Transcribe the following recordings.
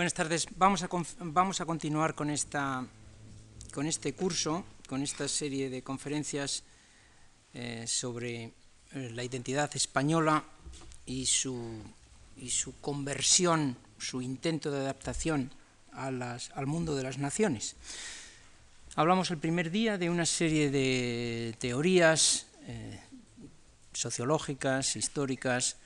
Buenas tardes. Vamos a, continuar con, este curso, con esta serie de conferencias eh, sobre eh, la identidad española y su, conversión, su intento de adaptación al mundo de las naciones. Hablamos el primer día de una serie de teorías eh, sociológicas, históricas,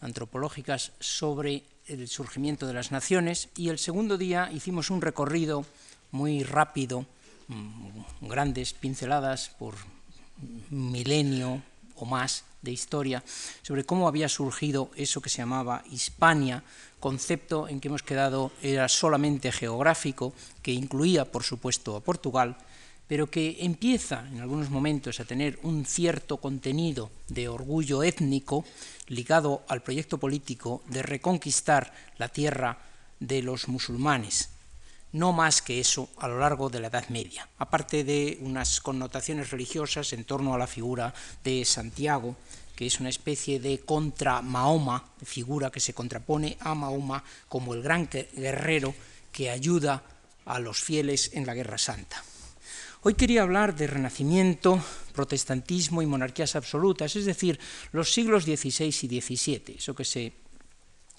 antropológicas sobre el surgimiento de las naciones y el segundo día hicimos un recorrido muy rápido, mm, grandes pinceladas por milenio o más de historia, sobre cómo había surgido eso que se llamaba Hispania, concepto en que hemos quedado era solamente geográfico, que incluía, por supuesto, a Portugal, pero que empieza en algunos momentos a tener un cierto contenido de orgullo étnico ligado al proyecto político de reconquistar la tierra de los musulmanes. No más que eso a lo largo de la Edad Media, aparte de unas connotaciones religiosas en torno a la figura de Santiago, que es una especie de contra Mahoma, figura que se contrapone a Mahoma como el gran guerrero que ayuda a los fieles en la Guerra Santa. Hoy quería hablar de renacimiento, protestantismo y monarquías absolutas, es decir, los siglos XVI y XVII, eso que se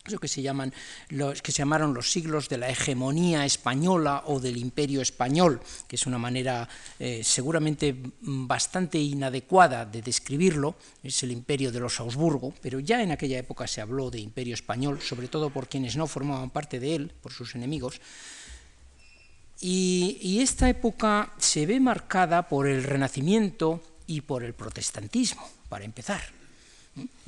eso que se, llaman, que se llamaron los siglos de la hegemonía española o del imperio español, que es una manera eh, seguramente bastante inadecuada de describirlo, es el imperio de los Augsburgo, pero ya en aquella época se habló de imperio español, sobre todo por quienes no formaban parte de él, por sus enemigos, y, esta época se ve marcada por el Renacimiento y por el protestantismo, para empezar,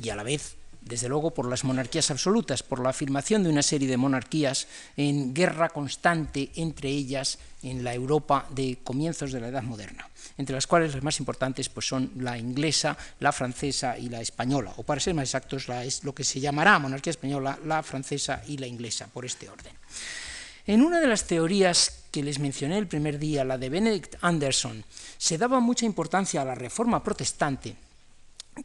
y a la vez, desde luego, por las monarquías absolutas, por la afirmación de una serie de monarquías en guerra constante entre ellas en la Europa de comienzos de la Edad Moderna, entre las cuales las más importantes pues, son la inglesa, la francesa y la española, o para ser más exactos, es lo que se llamará monarquía española, la francesa y la inglesa, por este orden. En una de las teorías que les mencioné el primer día, la de Benedict Anderson, se daba mucha importancia a la reforma protestante,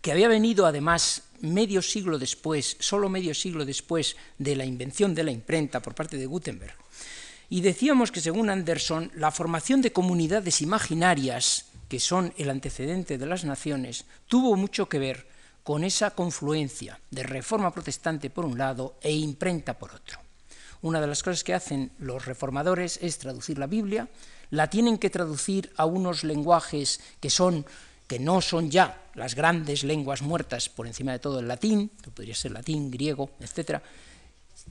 que había venido además medio siglo después, solo medio siglo después de la invención de la imprenta por parte de Gutenberg. Y decíamos que según Anderson, la formación de comunidades imaginarias, que son el antecedente de las naciones, tuvo mucho que ver con esa confluencia de reforma protestante por un lado e imprenta por otro. Una de las cosas que hacen los reformadores es traducir la Biblia, la tienen que traducir a unos lenguajes que son que no son ya las grandes lenguas muertas por encima de todo el latín, que podría ser latín, griego, etcétera,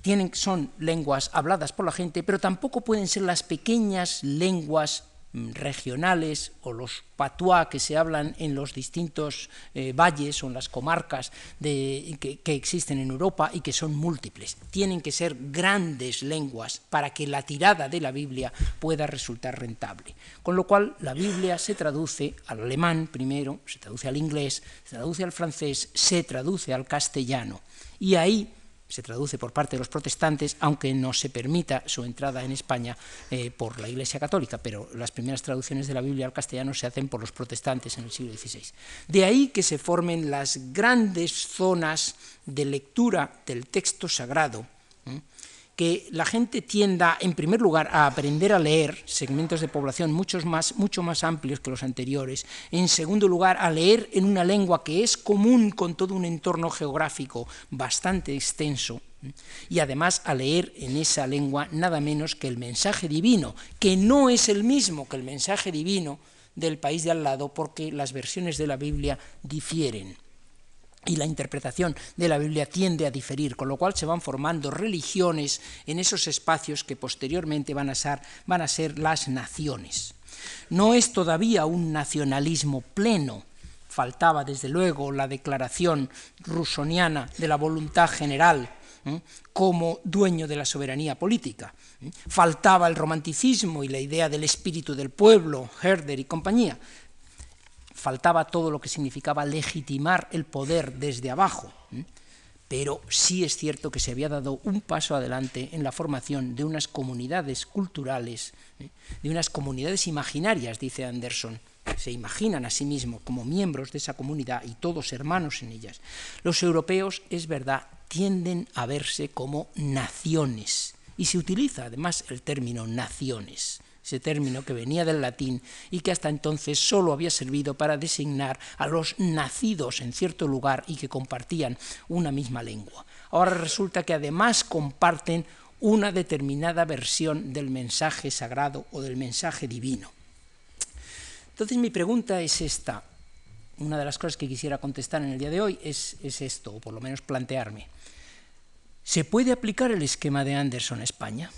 tienen, son lenguas habladas por la gente, pero tampoco pueden ser las pequeñas lenguas regionales o los patuá que se hablan en los distintos eh, valles o en las comarcas que, que, existen en Europa y que son múltiples. Tienen que ser grandes lenguas para que la tirada de la Biblia pueda resultar rentable. Con lo cual la Biblia se traduce al alemán primero, se traduce al inglés, se traduce al francés, se traduce al castellano. Y ahí se traduce por parte de los protestantes, aunque no se permita su entrada en España eh, por la Iglesia Católica, pero las primeras traducciones de la Biblia al castellano se hacen por los protestantes en el siglo XVI. De ahí que se formen las grandes zonas de lectura del texto sagrado, que la gente tienda, en primer lugar, a aprender a leer segmentos de población muchos más, mucho más amplios que los anteriores, en segundo lugar, a leer en una lengua que es común con todo un entorno geográfico bastante extenso, y además a leer en esa lengua nada menos que el mensaje divino, que no es el mismo que el mensaje divino del país de al lado, porque las versiones de la Biblia difieren y la interpretación de la Biblia tiende a diferir, con lo cual se van formando religiones en esos espacios que posteriormente van a ser, van a ser las naciones. No es todavía un nacionalismo pleno, faltaba desde luego la declaración rusoniana de la voluntad general como dueño de la soberanía política. Faltaba el romanticismo y la idea del espíritu del pueblo, Herder y compañía, faltaba todo lo que significaba legitimar el poder desde abajo. Pero sí es cierto que se había dado un paso adelante en la formación de unas comunidades culturales, de unas comunidades imaginarias, dice Anderson, se imaginan a sí mismos como miembros de esa comunidad y todos hermanos en ellas. Los europeos, es verdad, tienden a verse como naciones y se utiliza además el término naciones ese término que venía del latín y que hasta entonces solo había servido para designar a los nacidos en cierto lugar y que compartían una misma lengua. Ahora resulta que además comparten una determinada versión del mensaje sagrado o del mensaje divino. Entonces mi pregunta es esta, una de las cosas que quisiera contestar en el día de hoy es, es esto, o por lo menos plantearme. ¿Se puede aplicar el esquema de Anderson a España?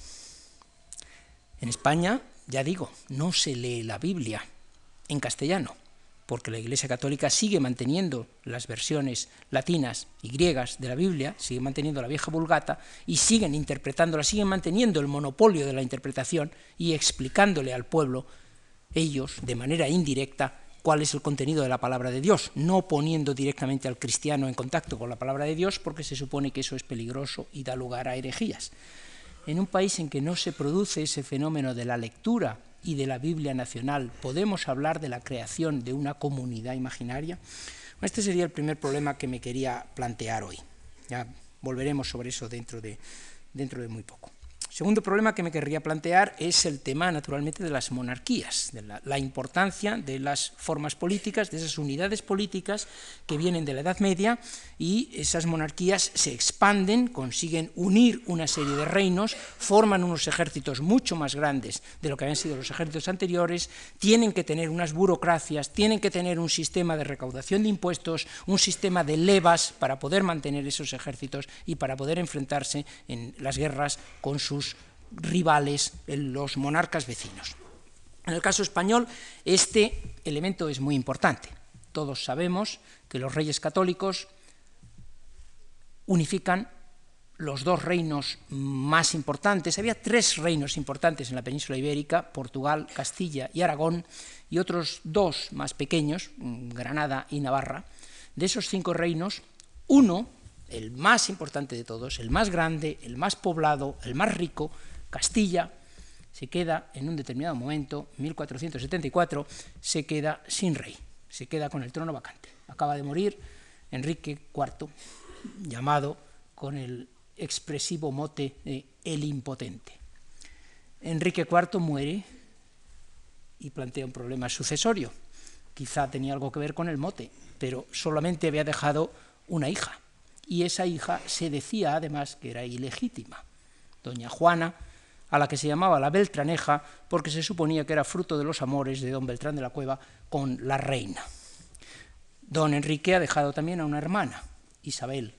En España ya digo, no se lee la Biblia en castellano, porque la Iglesia Católica sigue manteniendo las versiones latinas y griegas de la Biblia, sigue manteniendo la vieja vulgata y siguen interpretándola, siguen manteniendo el monopolio de la interpretación y explicándole al pueblo, ellos, de manera indirecta, cuál es el contenido de la palabra de Dios, no poniendo directamente al cristiano en contacto con la palabra de Dios, porque se supone que eso es peligroso y da lugar a herejías en un país en que no se produce ese fenómeno de la lectura y de la Biblia nacional, ¿podemos hablar de la creación de una comunidad imaginaria? Este sería el primer problema que me quería plantear hoy. Ya volveremos sobre eso dentro de, dentro de muy poco. Segundo problema que me querría plantear es el tema, naturalmente, de las monarquías, de la, importancia de las formas políticas, de esas unidades políticas que vienen de la Edad Media y esas monarquías se expanden, consiguen unir una serie de reinos, forman unos ejércitos mucho más grandes de lo que habían sido los ejércitos anteriores, tienen que tener unas burocracias, tienen que tener un sistema de recaudación de impuestos, un sistema de levas para poder mantener esos ejércitos y para poder enfrentarse en las guerras con sus rivales, los monarcas vecinos. En el caso español, este elemento es muy importante. Todos sabemos que los reyes católicos unifican los dos reinos más importantes. Había tres reinos importantes en la península ibérica, Portugal, Castilla y Aragón, y otros dos más pequeños, Granada y Navarra. De esos cinco reinos, uno el más importante de todos, el más grande, el más poblado, el más rico, Castilla, se queda en un determinado momento, 1474, se queda sin rey, se queda con el trono vacante. Acaba de morir Enrique IV, llamado con el expresivo mote de El Impotente. Enrique IV muere y plantea un problema sucesorio. Quizá tenía algo que ver con el mote, pero solamente había dejado una hija, y esa hija se decía además que era ilegítima. Doña Juana, a la que se llamaba la Beltraneja, porque se suponía que era fruto de los amores de don Beltrán de la Cueva con la reina. Don Enrique ha dejado también a una hermana, Isabel.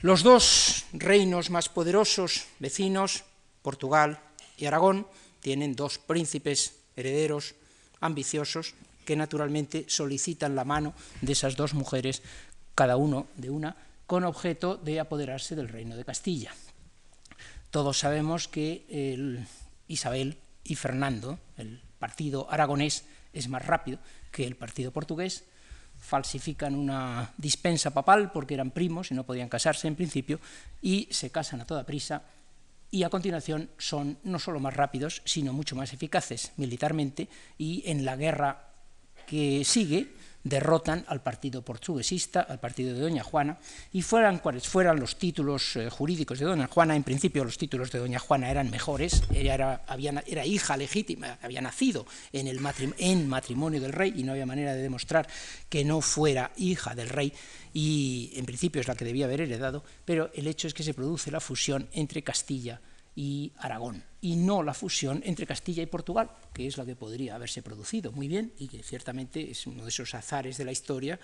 Los dos reinos más poderosos, vecinos, Portugal y Aragón, tienen dos príncipes herederos ambiciosos que naturalmente solicitan la mano de esas dos mujeres cada uno de una, con objeto de apoderarse del reino de Castilla. Todos sabemos que Isabel y Fernando, el partido aragonés, es más rápido que el partido portugués, falsifican una dispensa papal porque eran primos y no podían casarse en principio, y se casan a toda prisa, y a continuación son no solo más rápidos, sino mucho más eficaces militarmente, y en la guerra que sigue, derrotan al partido portuguesista, al partido de Doña Juana, y fueran cuales fueran los títulos eh, jurídicos de Doña Juana, en principio los títulos de Doña Juana eran mejores, ella era, hija legítima, había nacido en, el en matrimonio del rey y no había manera de demostrar que no fuera hija del rey, y en principio es la que debía haber heredado, pero el hecho es que se produce la fusión entre Castilla y Aragón, y no la fusión entre Castilla y Portugal, que es la que podría haberse producido muy bien y que ciertamente es uno de esos azares de la historia,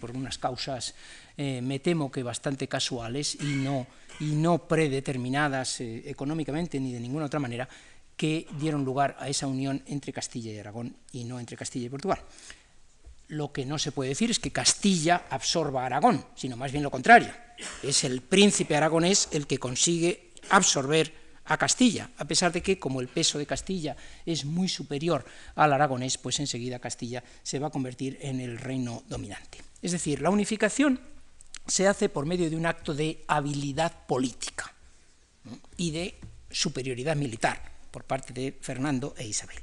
por unas causas, eh, me temo que bastante casuales y no, y no predeterminadas eh, económicamente ni de ninguna otra manera, que dieron lugar a esa unión entre Castilla y Aragón y no entre Castilla y Portugal. Lo que no se puede decir es que Castilla absorba a Aragón, sino más bien lo contrario. Es el príncipe aragonés el que consigue absorber a Castilla, a pesar de que como el peso de Castilla es muy superior al aragonés, pues enseguida Castilla se va a convertir en el reino dominante. Es decir, la unificación se hace por medio de un acto de habilidad política y de superioridad militar por parte de Fernando e Isabel.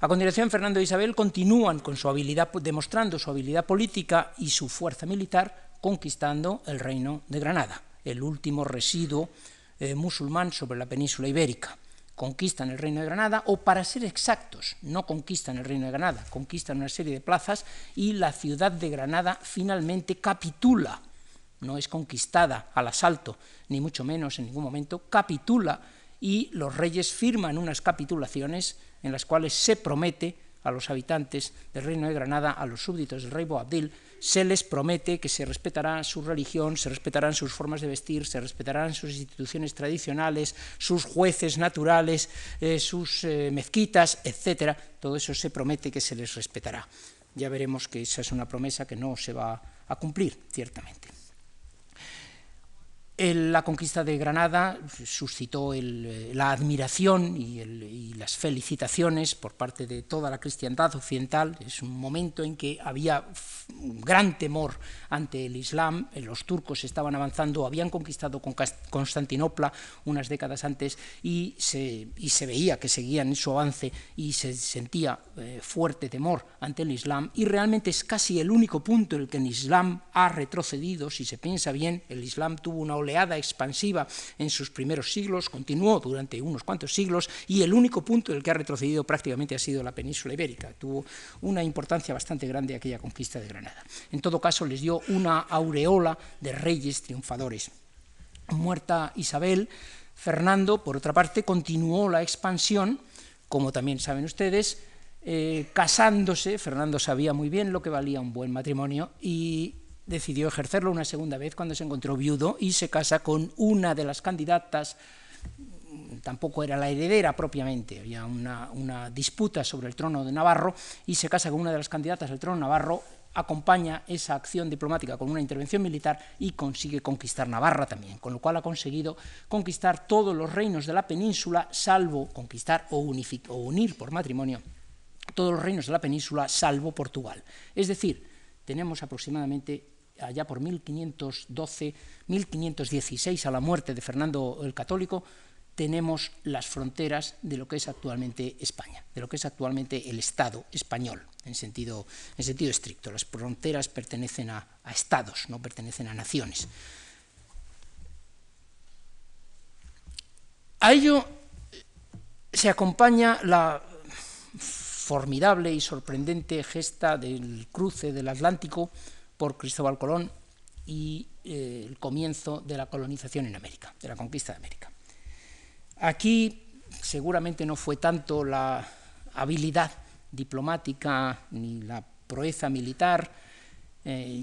A continuación, Fernando e Isabel continúan con su habilidad, demostrando su habilidad política y su fuerza militar, conquistando el reino de Granada, el último residuo eh, musulmán sobre la península ibérica. Conquistan el reino de Granada, o para ser exactos, no conquistan el reino de Granada, conquistan una serie de plazas y la ciudad de Granada finalmente capitula. No es conquistada al asalto, ni mucho menos en ningún momento, capitula y los reyes firman unas capitulaciones en las cuales se promete a los habitantes del reino de Granada, a los súbditos del rey Boabdil, se les promete que se respetará su religión, se respetarán sus formas de vestir, se respetarán sus instituciones tradicionales, sus jueces naturales, eh, sus eh, mezquitas, etcétera. Todo eso se promete que se les respetará. Ya veremos que esa es una promesa que no se va a cumplir, ciertamente la conquista de Granada suscitó eh, la admiración y, las felicitaciones por parte de toda la cristiandad occidental. Es un momento en que había un gran temor ante el Islam. Eh, los turcos estaban avanzando, habían conquistado Constantinopla unas décadas antes y se, veía que seguían en su avance y se sentía eh, fuerte temor ante el Islam. Y realmente es casi el único punto en el que el Islam ha retrocedido. Si se piensa bien, el Islam tuvo una oleada expansiva en sus primeros siglos, continuó durante unos cuantos siglos y el único punto en el que ha retrocedido prácticamente ha sido la península ibérica. Tuvo una importancia bastante grande aquella conquista de Granada. En todo caso, les dio una aureola de reyes triunfadores. Muerta Isabel, Fernando, por otra parte, continuó la expansión, como también saben ustedes, eh, casándose, Fernando sabía muy bien lo que valía un buen matrimonio y decidió ejercerlo una segunda vez cuando se encontró viudo y se casa con una de las candidatas, tampoco era la heredera propiamente, había una, disputa sobre el trono de Navarro y se casa con una de las candidatas al trono de Navarro, acompaña esa acción diplomática con una intervención militar y consigue conquistar Navarra también, con lo cual ha conseguido conquistar todos los reinos de la península, salvo conquistar o, o unir por matrimonio todos los reinos de la península, salvo Portugal. Es decir, tenemos aproximadamente allá por 1512, 1516, a la muerte de Fernando el Católico, tenemos las fronteras de lo que es actualmente España, de lo que es actualmente el Estado español, en sentido, en sentido estricto. Las fronteras pertenecen a, a estados, no pertenecen a naciones. A ello se acompaña la formidable y sorprendente gesta del cruce del Atlántico por Cristóbal Colón y eh, el comienzo de la colonización en América, de la conquista de América. Aquí seguramente no fue tanto la habilidad diplomática ni la proeza militar, eh,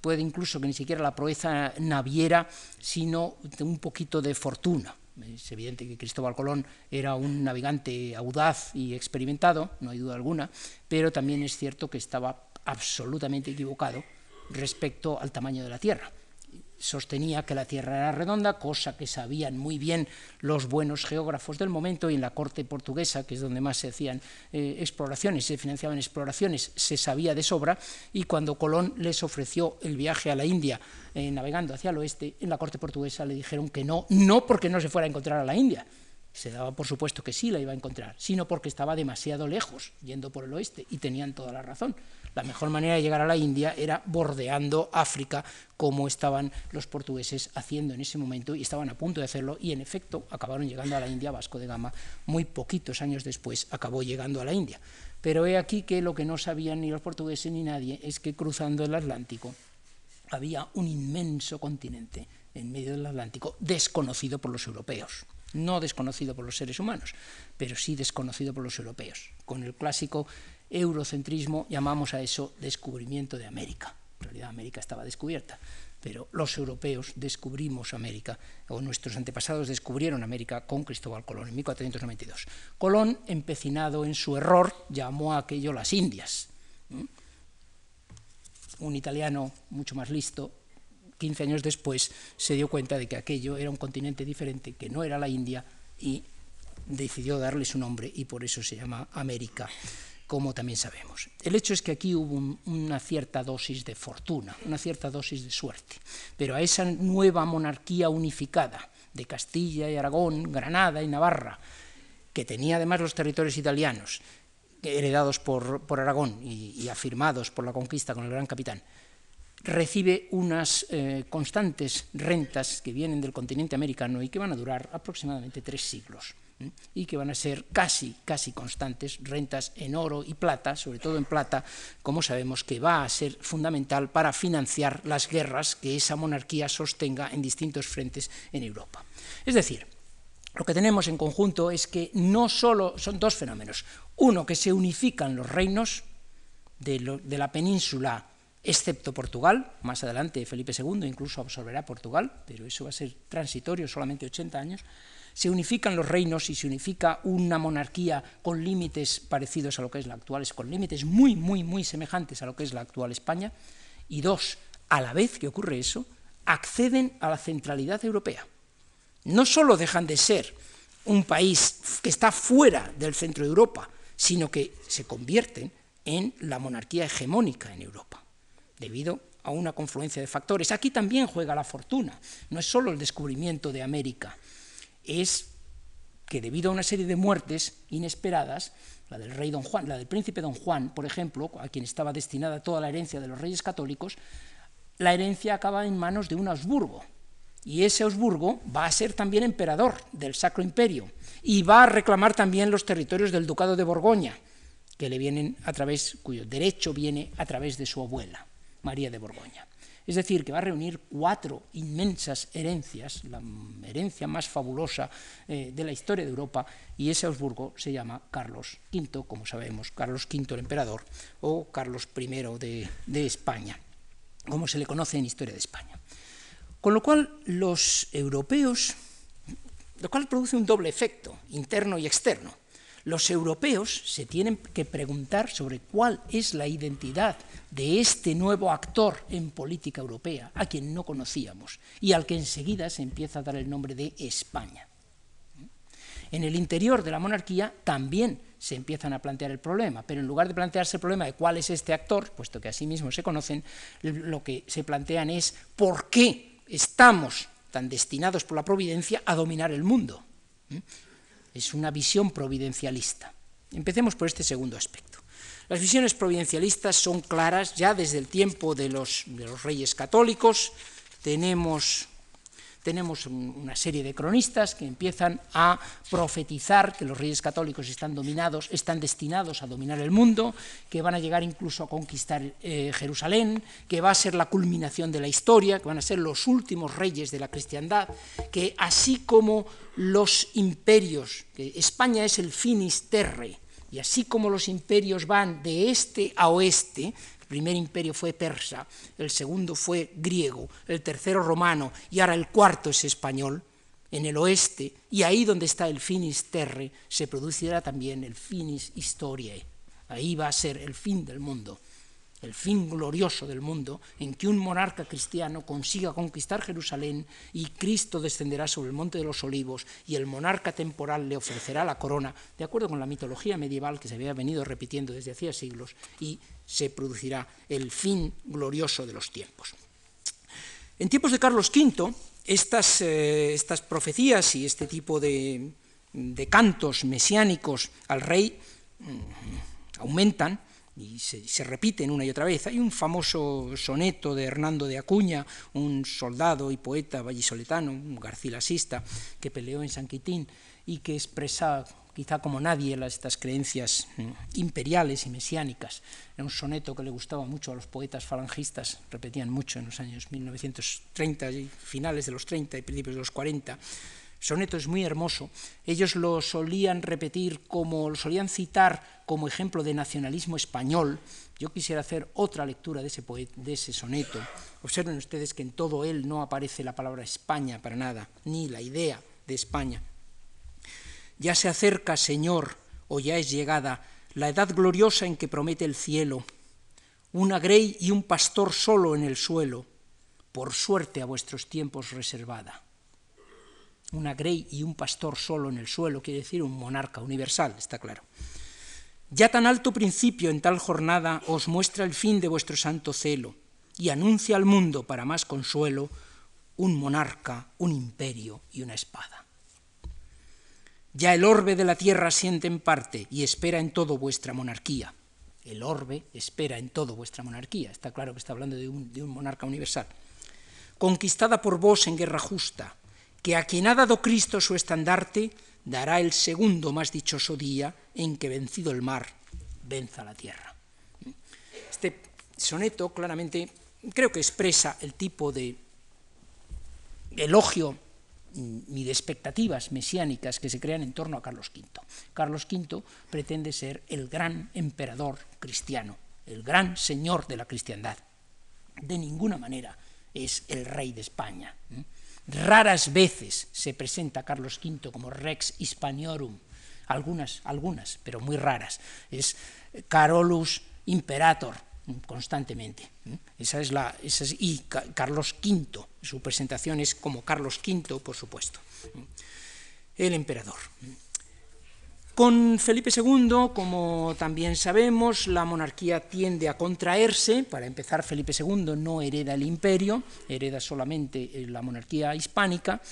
puede incluso que ni siquiera la proeza naviera, sino un poquito de fortuna. Es evidente que Cristóbal Colón era un navegante audaz y experimentado, no hay duda alguna, pero también es cierto que estaba absolutamente equivocado respecto al tamaño de la Tierra. Sostenía que la Tierra era redonda, cosa que sabían muy bien los buenos geógrafos del momento y en la corte portuguesa, que es donde más se hacían eh, exploraciones, se financiaban exploraciones, se sabía de sobra y cuando Colón les ofreció el viaje a la India eh, navegando hacia el oeste, en la corte portuguesa le dijeron que no, no porque no se fuera a encontrar a la India, se daba por supuesto que sí la iba a encontrar, sino porque estaba demasiado lejos, yendo por el oeste, y tenían toda la razón la mejor manera de llegar a la India era bordeando África, como estaban los portugueses haciendo en ese momento y estaban a punto de hacerlo y en efecto acabaron llegando a la India, Vasco de Gama, muy poquitos años después acabó llegando a la India. Pero he aquí que lo que no sabían ni los portugueses ni nadie es que cruzando el Atlántico había un inmenso continente en medio del Atlántico desconocido por los europeos no desconocido por los seres humanos, pero sí desconocido por los europeos, con el clásico eurocentrismo llamamos a eso descubrimiento de América. En realidad América estaba descubierta, pero los europeos descubrimos América, o nuestros antepasados descubrieron América con Cristóbal Colón en 1492. Colón, empecinado en su error, llamó a aquello las Indias. Un italiano mucho más listo, 15 años después, se dio cuenta de que aquello era un continente diferente, que no era la India, y decidió darle su nombre, y por eso se llama América como también sabemos. El hecho es que aquí hubo una cierta dosis de fortuna, una cierta dosis de suerte, pero a esa nueva monarquía unificada de Castilla y Aragón, Granada y Navarra, que tenía además los territorios italianos, heredados por, Aragón y, y afirmados por la conquista con el gran capitán, recibe unas eh, constantes rentas que vienen del continente americano y que van a durar aproximadamente tres siglos y que van a ser casi, casi constantes, rentas en oro y plata, sobre todo en plata, como sabemos que va a ser fundamental para financiar las guerras que esa monarquía sostenga en distintos frentes en Europa. Es decir, lo que tenemos en conjunto es que no solo son dos fenómenos. Uno, que se unifican los reinos de, la península, excepto Portugal. Más adelante Felipe II incluso absorberá Portugal, pero eso va a ser transitorio, solamente 80 años. Se unifican los reinos y se unifica una monarquía con límites parecidos a lo que es la actual, con límites muy, muy, muy semejantes a lo que es la actual España. Y dos, a la vez que ocurre eso, acceden a la centralidad europea no solo dejan de ser un país que está fuera del centro de Europa, sino que se convierten en la monarquía hegemónica en Europa, debido a una confluencia de factores. Aquí también juega la fortuna, no es solo el descubrimiento de América, es que debido a una serie de muertes inesperadas, la del rey Don Juan, la del príncipe Don Juan, por ejemplo, a quien estaba destinada toda la herencia de los reyes católicos, la herencia acaba en manos de un Habsburgo, y ese Augsburgo va a ser también emperador del Sacro Imperio y va a reclamar también los territorios del Ducado de Borgoña, que le vienen a través, cuyo derecho viene a través de su abuela, María de Borgoña. Es decir, que va a reunir cuatro inmensas herencias, la herencia más fabulosa eh, de la historia de Europa, y ese Augsburgo se llama Carlos V, como sabemos, Carlos V el emperador, o Carlos I de, de España, como se le conoce en Historia de España. Con lo cual, los europeos, lo cual produce un doble efecto, interno y externo. Los europeos se tienen que preguntar sobre cuál es la identidad de este nuevo actor en política europea, a quien no conocíamos, y al que enseguida se empieza a dar el nombre de España. En el interior de la monarquía también se empiezan a plantear el problema, pero en lugar de plantearse el problema de cuál es este actor, puesto que así mismo se conocen, lo que se plantean es por qué estamos tan destinados por la providencia a dominar el mundo. Es una visión providencialista. Empecemos por este segundo aspecto. Las visiones providencialistas son claras ya desde el tiempo de los, reyes católicos. Tenemos tenemos una serie de cronistas que empiezan a profetizar que los reyes católicos están dominados, están destinados a dominar el mundo, que van a llegar incluso a conquistar eh, Jerusalén, que va a ser la culminación de la historia, que van a ser los últimos reyes de la cristiandad, que así como los imperios, que España es el finis terre, y así como los imperios van de este a oeste, primer imperio fue persa, el segundo fue griego, el tercero romano y ahora el cuarto es español, en el oeste, y ahí donde está el finis terre, se producirá también el finis historiae. Ahí va a ser el fin del mundo el fin glorioso del mundo, en que un monarca cristiano consiga conquistar Jerusalén y Cristo descenderá sobre el monte de los olivos y el monarca temporal le ofrecerá la corona, de acuerdo con la mitología medieval que se había venido repitiendo desde hacía siglos, y se producirá el fin glorioso de los tiempos. En tiempos de Carlos V, estas, eh, estas profecías y este tipo de, de cantos mesiánicos al rey mm, aumentan, y se, repiten una y otra vez. Hay un famoso soneto de Hernando de Acuña, un soldado y poeta vallisoletano, un garcilasista, que peleó en San Quitín y que expresa quizá como nadie las, estas creencias mm, imperiales y mesiánicas. Era un soneto que le gustaba mucho a los poetas falangistas, repetían mucho en los años 1930, finales de los 30 y principios de los 40 soneto es muy hermoso, ellos lo solían repetir como, lo solían citar como ejemplo de nacionalismo español. Yo quisiera hacer otra lectura de ese, de ese soneto. Observen ustedes que en todo él no aparece la palabra España para nada, ni la idea de España. Ya se acerca, Señor, o ya es llegada, la edad gloriosa en que promete el cielo, una grey y un pastor solo en el suelo, por suerte a vuestros tiempos reservada una grey y un pastor solo en el suelo, quiere decir un monarca universal, está claro. Ya tan alto principio en tal jornada os muestra el fin de vuestro santo celo y anuncia al mundo, para más consuelo, un monarca, un imperio y una espada. Ya el orbe de la tierra siente en parte y espera en todo vuestra monarquía. el orbe espera en todo vuestra monarquía. Está claro que está hablando de un, de un monarca universal. Conquistada por vos en guerra justa, que a quien ha dado Cristo su estandarte, dará el segundo más dichoso día en que vencido el mar, venza la tierra. Este soneto claramente creo que expresa el tipo de elogio ni de expectativas mesiánicas que se crean en torno a Carlos V. Carlos V pretende ser el gran emperador cristiano, el gran señor de la cristiandad. De ninguna manera es el rey de España. Raras veces se presenta Carlos V como rex hispaniorum, algunas, algunas, pero muy raras. Es Carolus imperator, constantemente. Esa es la, es, y Carlos V, su presentación es como Carlos V, por supuesto, el emperador. Con Felipe II, como también sabemos, la monarquía tiende a contraerse. Para empezar, Felipe II no hereda el imperio, hereda solamente la monarquía hispánica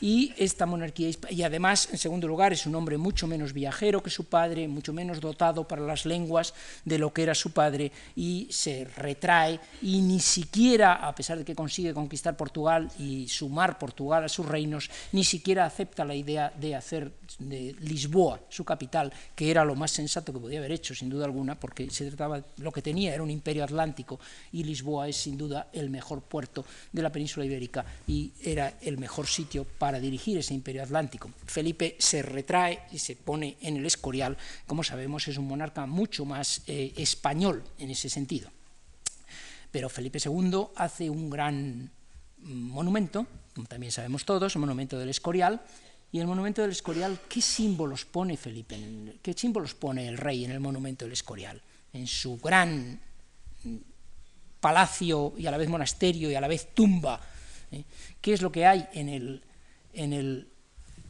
y esta monarquía, y además, en segundo lugar, es un hombre mucho menos viajero que su padre, mucho menos dotado para las lenguas de lo que era su padre, y se retrae, y ni siquiera, a pesar de que consigue conquistar Portugal y sumar Portugal a sus reinos, ni siquiera acepta la idea de hacer de Lisboa su capital, que era lo más sensato que podía haber hecho, sin duda alguna, porque se trataba, lo que tenía era un imperio atlántico, y Lisboa es sin duda el mejor puerto de la península ibérica, y era el mejor sitio para dirigir ese imperio atlántico. Felipe se retrae y se pone en el Escorial, como sabemos es un monarca mucho más eh, español en ese sentido. Pero Felipe II hace un gran monumento, como también sabemos todos, el monumento del Escorial, y el monumento del Escorial, ¿qué símbolos pone Felipe? ¿Qué símbolos pone el rey en el monumento del Escorial? En su gran palacio y a la vez monasterio y a la vez tumba. ¿eh? ¿Qué es lo que hay en el, en el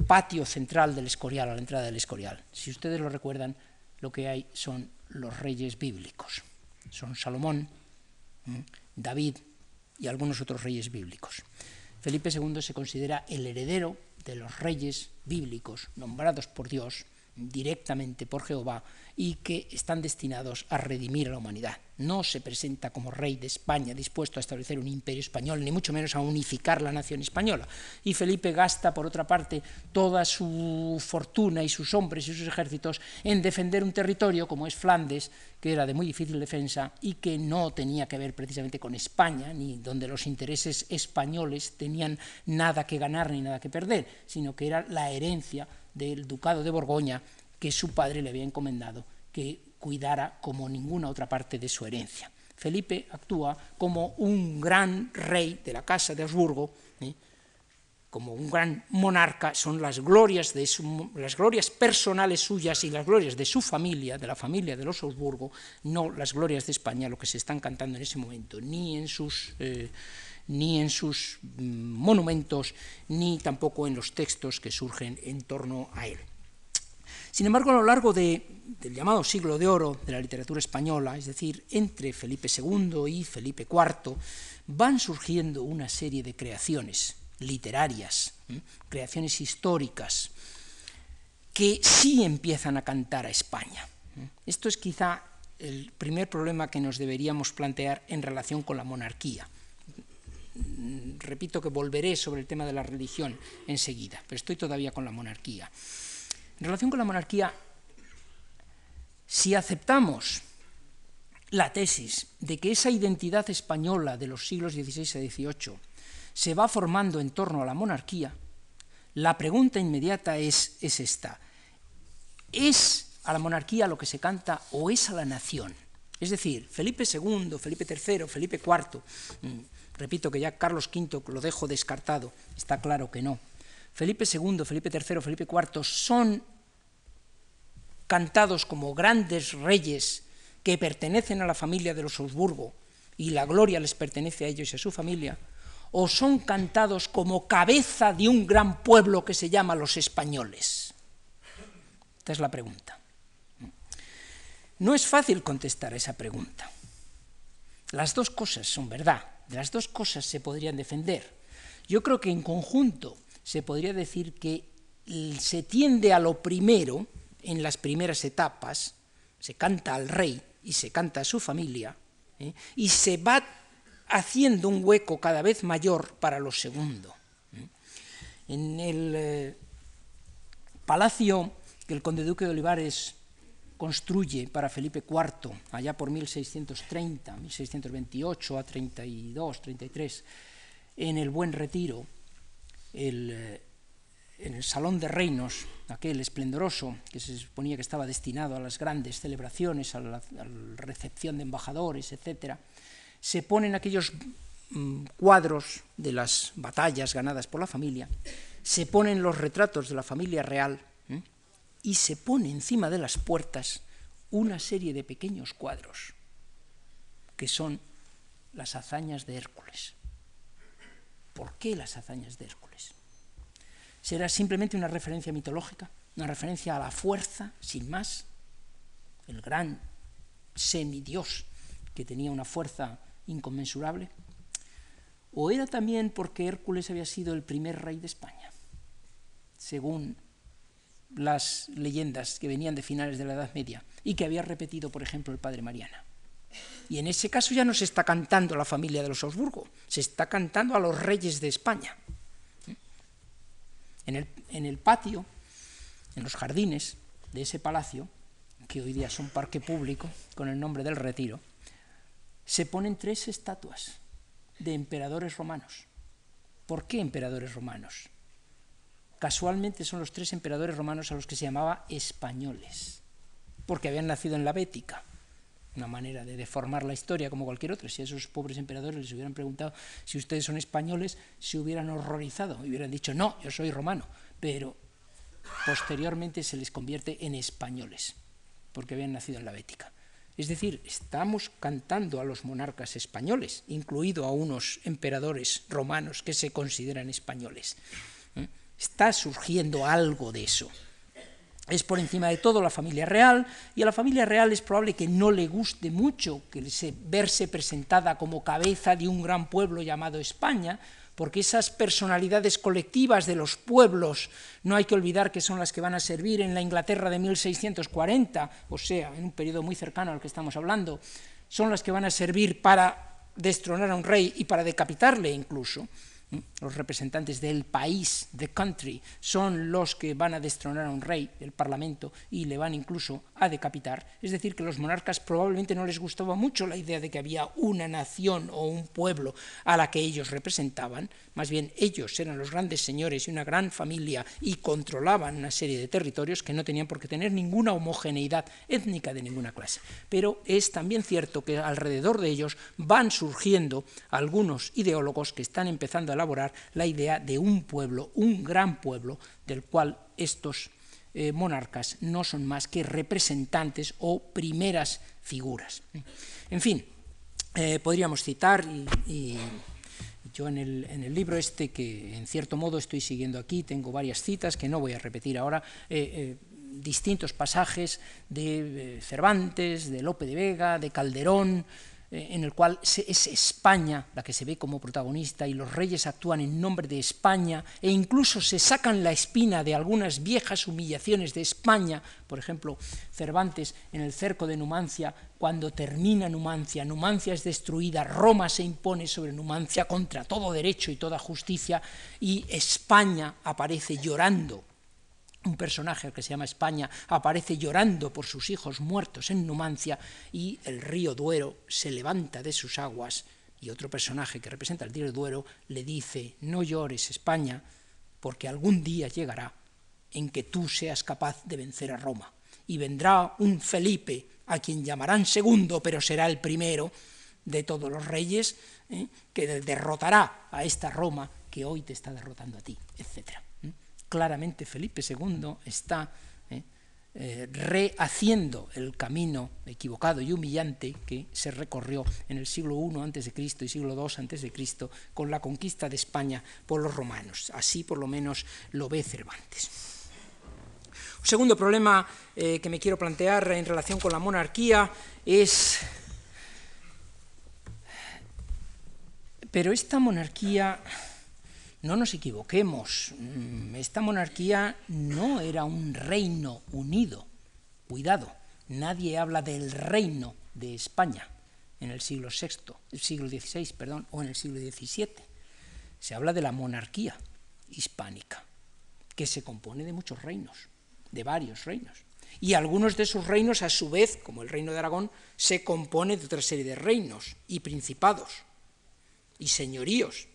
patio central del Escorial, a la entrada del Escorial. Si ustedes lo recuerdan, lo que hay son los reyes bíblicos. Son Salomón, David y algunos otros reyes bíblicos. Felipe II se considera el heredero de los reyes bíblicos nombrados por Dios directamente por Jehová y que están destinados a redimir a la humanidad. No se presenta como rey de España dispuesto a establecer un imperio español, ni mucho menos a unificar la nación española. Y Felipe gasta, por otra parte, toda su fortuna y sus hombres y sus ejércitos en defender un territorio como es Flandes, que era de muy difícil defensa y que no tenía que ver precisamente con España, ni donde los intereses españoles tenían nada que ganar ni nada que perder, sino que era la herencia del ducado de Borgoña que su padre le había encomendado que cuidara como ninguna otra parte de su herencia. Felipe actúa como un gran rey de la casa de Habsburgo, ¿eh? como un gran monarca, son las glorias, de las glorias personales suyas y las glorias de su familia, de la familia de los Habsburgo, no las glorias de España, lo que se están cantando en ese momento, ni en sus... Eh, ni en sus mm, monumentos, ni tampoco en los textos que surgen en torno a él. Sin embargo, a lo largo del llamado siglo de oro de la literatura española, es decir, entre Felipe II y Felipe IV, van surgiendo una serie de creaciones literarias, creaciones históricas, que sí empiezan a cantar a España. Esto es quizá el primer problema que nos deberíamos plantear en relación con la monarquía. Repito que volveré sobre el tema de la religión enseguida, pero estoy todavía con la monarquía. En relación con la monarquía, si aceptamos la tesis de que esa identidad española de los siglos XVI a XVIII se va formando en torno a la monarquía, la pregunta inmediata es, es esta. ¿Es a la monarquía lo que se canta o es a la nación? Es decir, Felipe II, Felipe III, Felipe IV, mm, repito que ya Carlos V lo dejo descartado, está claro que no, Felipe II, Felipe III, Felipe IV son cantados como grandes reyes que pertenecen a la familia de los Habsburgo y la gloria les pertenece a ellos y a su familia, o son cantados como cabeza de un gran pueblo que se llama los españoles. Esta es la pregunta. No es fácil contestar esa pregunta. Las dos cosas son verdad, las dos cosas se podrían defender. Yo creo que en conjunto se podría decir que se tiende a lo primero, en las primeras etapas, se canta al rey, y se canta a su familia, ¿eh? y se va haciendo un hueco cada vez mayor para lo segundo. ¿eh? En el eh, palacio que el conde duque de Olivares construye para Felipe IV, allá por 1630, 1628 a 32, 33, en el Buen Retiro, el, en el Salón de Reinos, aquel esplendoroso que se suponía que estaba destinado a las grandes celebraciones, a la, recepción de embajadores, etc., se ponen aquellos mm, cuadros de las batallas ganadas por la familia, se ponen los retratos de la familia real y se pone encima de las puertas una serie de pequeños cuadros que son las hazañas de Hércules. ¿Por qué las hazañas de Hércules? será simplemente una referencia mitológica, una referencia a la fuerza, sin más, el gran semidios que tenía una fuerza inconmensurable, o era también porque Hércules había sido el primer rey de España, según las leyendas que venían de finales de la Edad Media y que había repetido, por ejemplo, el padre Mariana. Y en ese caso ya no se está cantando la familia de los Habsburgo, se está cantando a los reyes de España. En el, patio, en los jardines de ese palacio, que hoy día es un parque público con el nombre del Retiro, se ponen tres estatuas de emperadores romanos. ¿Por qué emperadores romanos? Casualmente son los tres emperadores romanos a los que se llamaba españoles, porque habían nacido en la Bética una manera de deformar la historia como cualquier otra. Si a esos pobres emperadores les hubieran preguntado si ustedes son españoles, se hubieran horrorizado y hubieran dicho, no, yo soy romano, pero posteriormente se les convierte en españoles, porque habían nacido en la Bética. Es decir, estamos cantando a los monarcas españoles, incluido a unos emperadores romanos que se consideran españoles. Está surgiendo algo de eso. Es por encima de todo la familia real, y a la familia real es probable que no le guste mucho que se, verse presentada como cabeza de un gran pueblo llamado España, porque esas personalidades colectivas de los pueblos, no hay que olvidar que son las que van a servir en la Inglaterra de 1640, o sea, en un periodo muy cercano al que estamos hablando, son las que van a servir para destronar a un rey y para decapitarle incluso los representantes del país, the country, son los que van a destronar a un rey, el parlamento, y le van incluso a decapitar. Es decir, que los monarcas probablemente no les gustaba mucho la idea de que había una nación o un pueblo a la que ellos representaban, más bien ellos eran los grandes señores y una gran familia y controlaban una serie de territorios que no tenían por qué tener ninguna homogeneidad étnica de ninguna clase. Pero es también cierto que alrededor de ellos van surgiendo algunos ideólogos que están empezando a la idea de un pueblo, un gran pueblo, del cual estos eh, monarcas no son más que representantes o primeras figuras. En fin, eh, podríamos citar, y, yo en el, libro este, que en cierto modo estoy siguiendo aquí, tengo varias citas que no voy a repetir ahora, eh, distintos pasajes de Cervantes, de Lope de Vega, de Calderón, en el cual es España la que se ve como protagonista y los reyes actúan en nombre de España e incluso se sacan la espina de algunas viejas humillaciones de España, por ejemplo, Cervantes en el cerco de Numancia, cuando termina Numancia, Numancia es destruida, Roma se impone sobre Numancia contra todo derecho y toda justicia y España aparece llorando un personaje que se llama España aparece llorando por sus hijos muertos en Numancia y el río Duero se levanta de sus aguas. Y otro personaje que representa el río Duero le dice, no llores España, porque algún día llegará en que tú seas capaz de vencer a Roma. Y vendrá un Felipe a quien llamarán segundo, pero será el primero de todos los reyes, ¿eh? que derrotará a esta Roma que hoy te está derrotando a ti, etcétera claramente Felipe II está eh, eh, rehaciendo el camino equivocado y humillante que se recorrió en el siglo I a.C. y siglo II a.C. con la conquista de España por los romanos. Así por lo menos lo ve Cervantes. Un segundo problema eh, que me quiero plantear en relación con la monarquía es... Pero esta monarquía no nos equivoquemos, mm, esta monarquía no era un reino unido. Cuidado, nadie habla del reino de España en el siglo VI, el siglo XVI, perdón, o en el siglo XVII. Se habla de la monarquía hispánica, que se compone de muchos reinos, de varios reinos. Y algunos de esos reinos, a su vez, como el reino de Aragón, se compone de otra serie de reinos y principados y señoríos.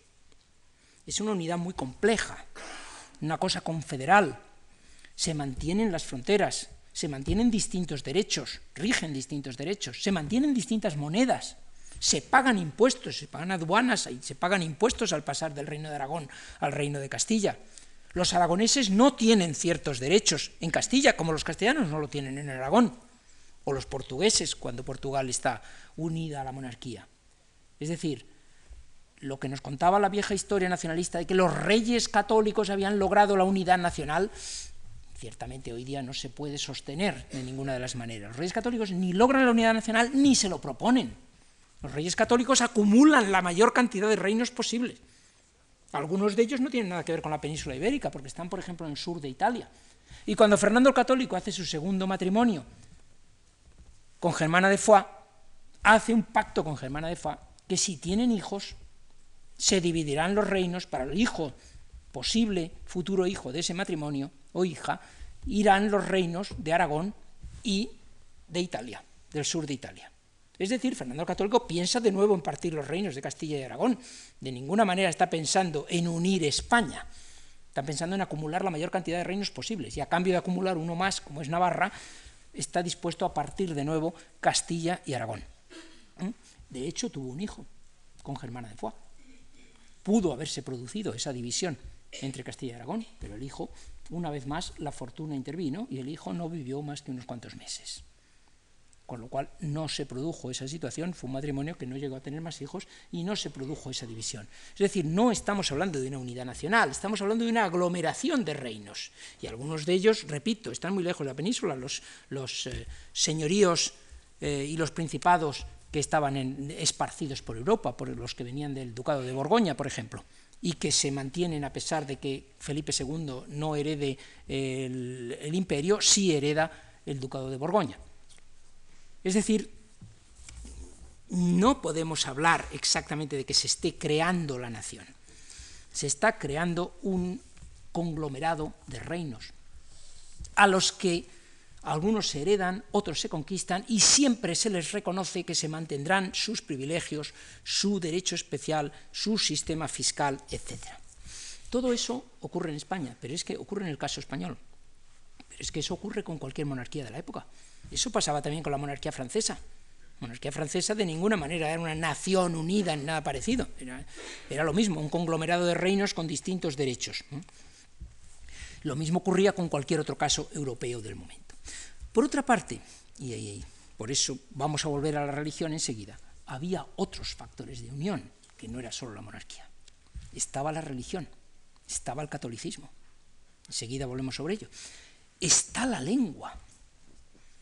Es una unidad muy compleja, una cosa confederal. Se mantienen las fronteras, se mantienen distintos derechos, rigen distintos derechos, se mantienen distintas monedas, se pagan impuestos, se pagan aduanas y se pagan impuestos al pasar del reino de Aragón al reino de Castilla. Los aragoneses no tienen ciertos derechos en Castilla, como los castellanos no lo tienen en Aragón, o los portugueses cuando Portugal está unida a la monarquía. Es decir, lo que nos contaba la vieja historia nacionalista de que los reyes católicos habían logrado la unidad nacional, ciertamente hoy día no se puede sostener de ninguna de las maneras. Los reyes católicos ni logran la unidad nacional ni se lo proponen. Los reyes católicos acumulan la mayor cantidad de reinos posibles. Algunos de ellos no tienen nada que ver con la península ibérica, porque están, por ejemplo, en el sur de Italia. Y cuando Fernando el Católico hace su segundo matrimonio con Germana de Foix, hace un pacto con Germana de Foix que si tienen hijos, se dividirán los reinos para el hijo, posible futuro hijo de ese matrimonio o hija, irán los reinos de Aragón y de Italia, del sur de Italia. Es decir, Fernando el Católico piensa de nuevo en partir los reinos de Castilla y Aragón. De ninguna manera está pensando en unir España. Está pensando en acumular la mayor cantidad de reinos posibles. Y a cambio de acumular uno más, como es Navarra, está dispuesto a partir de nuevo Castilla y Aragón. ¿Mm? De hecho, tuvo un hijo con Germana de Foix. Pudo haberse producido esa división entre Castilla y Aragón, pero el hijo, una vez más, la fortuna intervino y el hijo no vivió más que unos cuantos meses con lo cual no se produjo esa situación, fue un matrimonio que no llegó a tener más hijos y no se produjo esa división. Es decir, no estamos hablando de una unidad nacional, estamos hablando de una aglomeración de reinos. Y algunos de ellos, repito, están muy lejos de la península, los, eh, señoríos eh, y los principados que estaban esparcidos por Europa, por los que venían del Ducado de Borgoña, por ejemplo, y que se mantienen a pesar de que Felipe II no herede el imperio, sí hereda el Ducado de Borgoña. Es decir, no podemos hablar exactamente de que se esté creando la nación. Se está creando un conglomerado de reinos, a los que algunos se heredan, otros se conquistan y siempre se les reconoce que se mantendrán sus privilegios, su derecho especial, su sistema fiscal, etc. Todo eso ocurre en España, pero es que ocurre en el caso español. Pero es que eso ocurre con cualquier monarquía de la época. Eso pasaba también con la monarquía francesa. La monarquía francesa de ninguna manera era una nación unida ni nada parecido. Era, lo mismo, un conglomerado de reinos con distintos derechos. Lo mismo ocurría con cualquier otro caso europeo del momento. Por otra parte, y, por eso vamos a volver a la religión enseguida, había otros factores de unión, que no era solo la monarquía. Estaba la religión, estaba el catolicismo. Enseguida volvemos sobre ello. Está la lengua.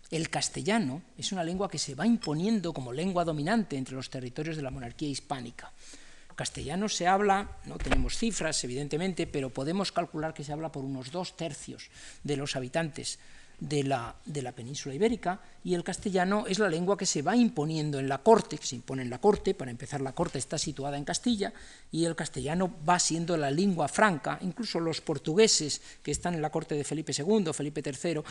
El castellano es una lengua que se va imponiendo como lengua dominante entre los territorios de la monarquía hispánica. castellano se habla, no tenemos cifras evidentemente, pero podemos calcular que se habla por unos dos tercios de los habitantes de la, de la, península ibérica y el castellano es la lengua que se va imponiendo en la corte, que se impone en la corte, para empezar la corte está situada en Castilla y el castellano va siendo la lengua franca, incluso los portugueses que están en la corte de Felipe II, Felipe III,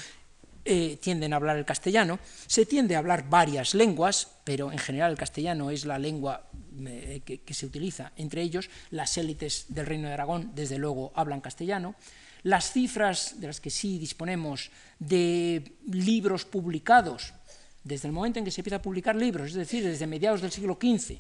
eh, tienden a hablar el castellano, se tiende a hablar varias lenguas, pero en general el castellano es la lengua eh, que, que, se utiliza. Entre ellos, las élites del Reino de Aragón desde luego hablan castellano, las cifras de las que sí disponemos de libros publicados, desde el momento en que se empieza a publicar libros, es decir, desde mediados del siglo XV,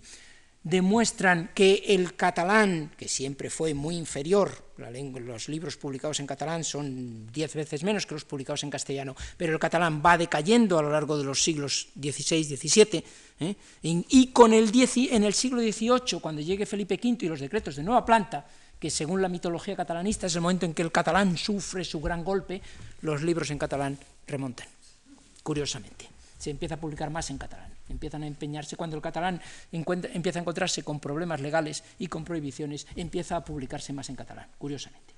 demuestran que el catalán, que siempre fue muy inferior, los libros publicados en catalán son diez veces menos que los publicados en castellano, pero el catalán va decayendo a lo largo de los siglos XVI, XVII, ¿eh? y con el en el siglo XVIII, cuando llegue Felipe V y los decretos de nueva planta, que según la mitología catalanista es el momento en que el catalán sufre su gran golpe, los libros en catalán remontan, curiosamente. Se empieza a publicar más en catalán empiezan a empeñarse, cuando el catalán empieza a encontrarse con problemas legales y con prohibiciones, empieza a publicarse más en catalán, curiosamente.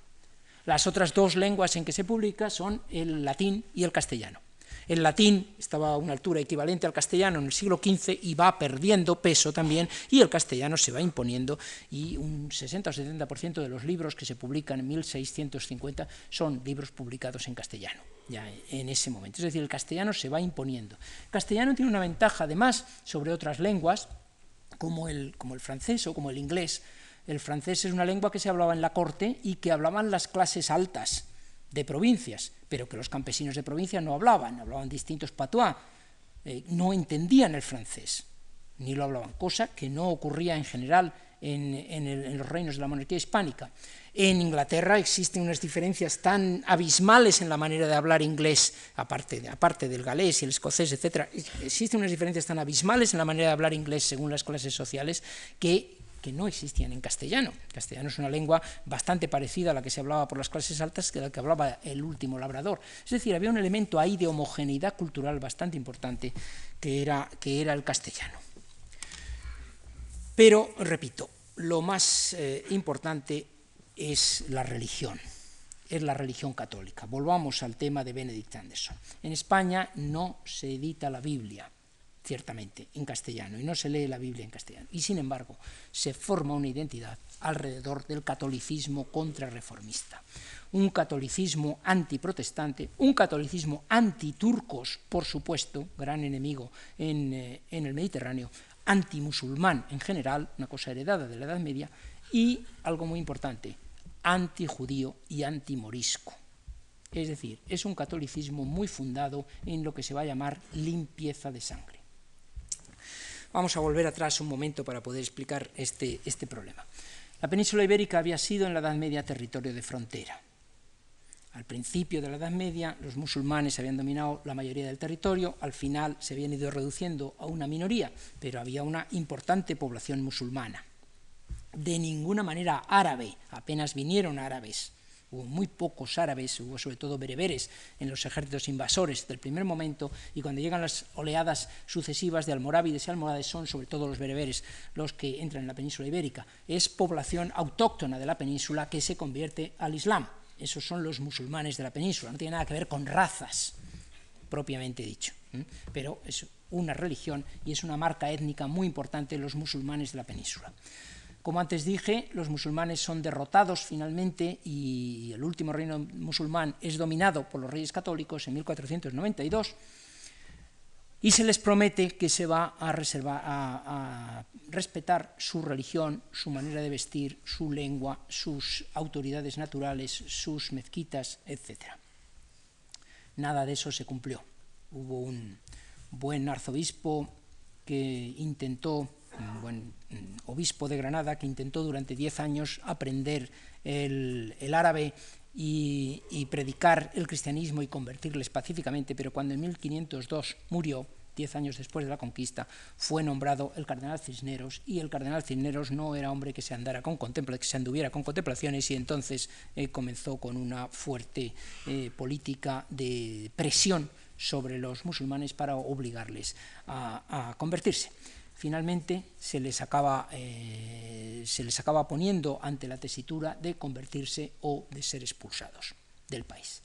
Las otras dos lenguas en que se publica son el latín y el castellano. El latín estaba a una altura equivalente al castellano en el siglo XV y va perdiendo peso también, y el castellano se va imponiendo, y un 60 o 70% de los libros que se publican en 1650 son libros publicados en castellano, ya en ese momento. Es decir, el castellano se va imponiendo. El castellano tiene una ventaja, además, sobre otras lenguas, como el, como el francés o como el inglés. El francés es una lengua que se hablaba en la corte y que hablaban las clases altas de provincias, pero que los campesinos de provincia no hablaban, hablaban distintos patois, eh, no entendían el francés, ni lo hablaban, cosa que no ocurría en general en, los reinos de la monarquía hispánica. En Inglaterra existen unas diferencias tan abismales en la manera de hablar inglés, aparte, aparte del galés y el escocés, etc. Existen unas diferencias tan abismales en la manera de hablar inglés según las clases sociales que que no existían en castellano. castellano es una lengua bastante parecida a la que se hablaba por las clases altas que la que hablaba el último labrador. Es decir, había un elemento ahí de homogeneidad cultural bastante importante que era, que era el castellano. Pero, repito, lo más eh, importante es la religión, es la religión católica. Volvamos al tema de Benedict Anderson. En España no se edita la Biblia, ciertamente, en castellano, y no se lee la Biblia en castellano. Y sin embargo, se forma una identidad alrededor del catolicismo contrarreformista. Un catolicismo antiprotestante, un catolicismo antiturcos, por supuesto, gran enemigo en, eh, en el Mediterráneo, antimusulmán en general, una cosa heredada de la Edad Media, y algo muy importante, antijudío y antimorisco. Es decir, es un catolicismo muy fundado en lo que se va a llamar limpieza de sangre. Vamos a volver atrás un momento para poder explicar este, este problema. La península ibérica había sido en la Edad Media territorio de frontera. Al principio de la Edad Media los musulmanes habían dominado la mayoría del territorio, al final se habían ido reduciendo a una minoría, pero había una importante población musulmana. De ninguna manera árabe, apenas vinieron árabes. Hubo muy pocos árabes, hubo sobre todo bereberes en los ejércitos invasores del primer momento, y cuando llegan las oleadas sucesivas de almorávides y almohades son sobre todo los bereberes los que entran en la península ibérica. Es población autóctona de la península que se convierte al Islam esos son los musulmanes de la península, no tiene nada que ver con razas, propiamente dicho, pero es una religión y es una marca étnica muy importante los musulmanes de la península. Como antes dije, los musulmanes son derrotados finalmente y el último reino musulmán es dominado por los reyes católicos en 1492 y se les promete que se va a, reservar, a, respetar su religión, su manera de vestir, su lengua, sus autoridades naturales, sus mezquitas, etc. Nada de eso se cumplió. Hubo un buen arzobispo que intentó, un buen obispo de Granada, que intentó durante diez años aprender el, árabe y, predicar el cristianismo y convertirles pacíficamente, pero cuando en 1502 murió, diez años después de la conquista, fue nombrado el cardenal Cisneros, y el cardenal Cisneros no era hombre que se andara con que se anduviera con contemplaciones, y entonces eh, comenzó con una fuerte eh, política de presión sobre los musulmanes para obligarles a convertirse finalmente se les, acaba, eh, se les acaba poniendo ante la tesitura de convertirse o de ser expulsados del país.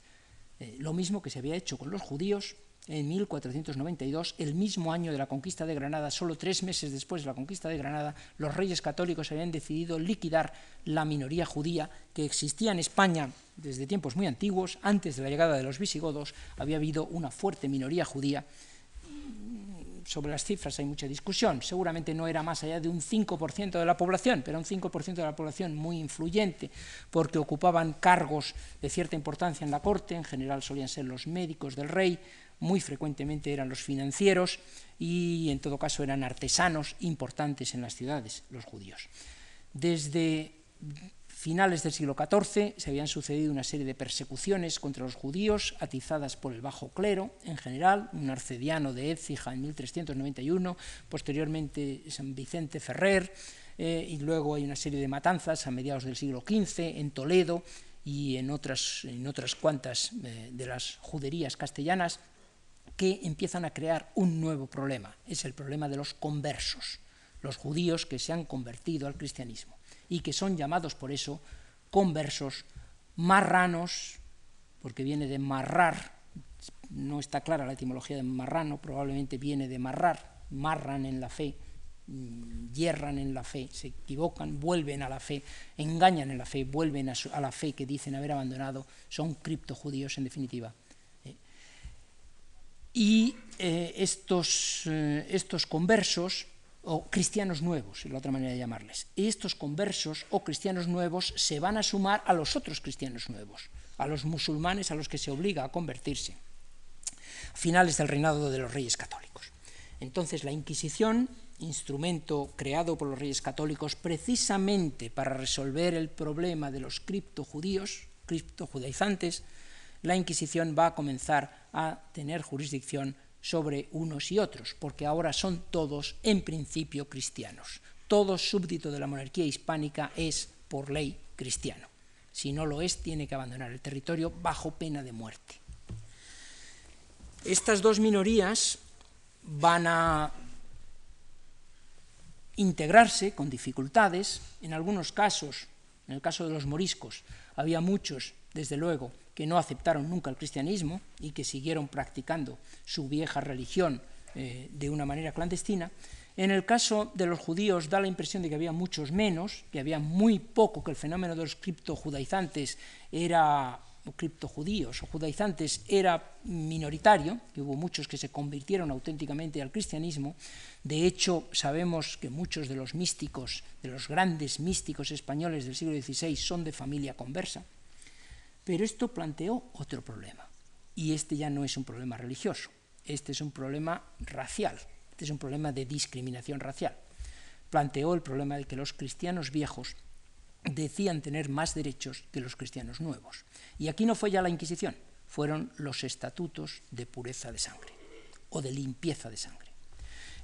Eh, lo mismo que se había hecho con los judíos en 1492, el mismo año de la conquista de Granada, solo tres meses después de la conquista de Granada, los reyes católicos habían decidido liquidar la minoría judía que existía en España desde tiempos muy antiguos. Antes de la llegada de los visigodos había habido una fuerte minoría judía sobre las cifras hay mucha discusión, seguramente no era más allá de un 5% de la población, pero un 5% de la población muy influyente, porque ocupaban cargos de cierta importancia en la corte, en general solían ser los médicos del rey, muy frecuentemente eran los financieros y en todo caso eran artesanos importantes en las ciudades, los judíos. Desde finales del siglo XIV se habían sucedido una serie de persecuciones contra los judíos, atizadas por el bajo clero en general, un arcediano de Écija en 1391, posteriormente San Vicente Ferrer, eh, y luego hay una serie de matanzas a mediados del siglo XV en Toledo y en otras, en otras cuantas eh, de las juderías castellanas, que empiezan a crear un nuevo problema, es el problema de los conversos, los judíos que se han convertido al cristianismo y que son llamados por eso conversos marranos, porque viene de marrar, no está clara la etimología de marrano, probablemente viene de marrar, marran en la fe, mm, hierran en la fe, se equivocan, vuelven a la fe, engañan en la fe, vuelven a, la fe que dicen haber abandonado, son criptojudíos en definitiva. Eh, y eh, estos, eh, estos conversos o cristianos nuevos, es la otra manera de llamarles. Y estos conversos o cristianos nuevos se van a sumar a los otros cristianos nuevos, a los musulmanes a los que se obliga a convertirse, a finales del reinado de los reyes católicos. Entonces la Inquisición, instrumento creado por los reyes católicos precisamente para resolver el problema de los criptojudíos, criptojudaizantes, la Inquisición va a comenzar a tener jurisdicción sobre unos y otros, porque ahora son todos en principio cristianos. Todo súbdito de la monarquía hispánica es por ley cristiano. Si no lo es, tiene que abandonar el territorio bajo pena de muerte. Estas dos minorías van a integrarse con dificultades, en algunos casos, en el caso de los moriscos, había muchos, desde luego, que no aceptaron nunca el cristianismo y que siguieron practicando su vieja religión eh, de una manera clandestina. En el caso de los judíos da la impresión de que había muchos menos, que había muy poco, que el fenómeno de los criptojudaizantes era o criptojudíos o judaizantes era minoritario, que hubo muchos que se convirtieron auténticamente al cristianismo. De hecho, sabemos que muchos de los místicos, de los grandes místicos españoles del siglo XVI, son de familia conversa. Pero esto planteó otro problema, y este ya no es un problema religioso, este es un problema racial, este es un problema de discriminación racial. Planteó el problema de que los cristianos viejos decían tener más derechos que los cristianos nuevos. Y aquí no fue ya la Inquisición, fueron los estatutos de pureza de sangre o de limpieza de sangre.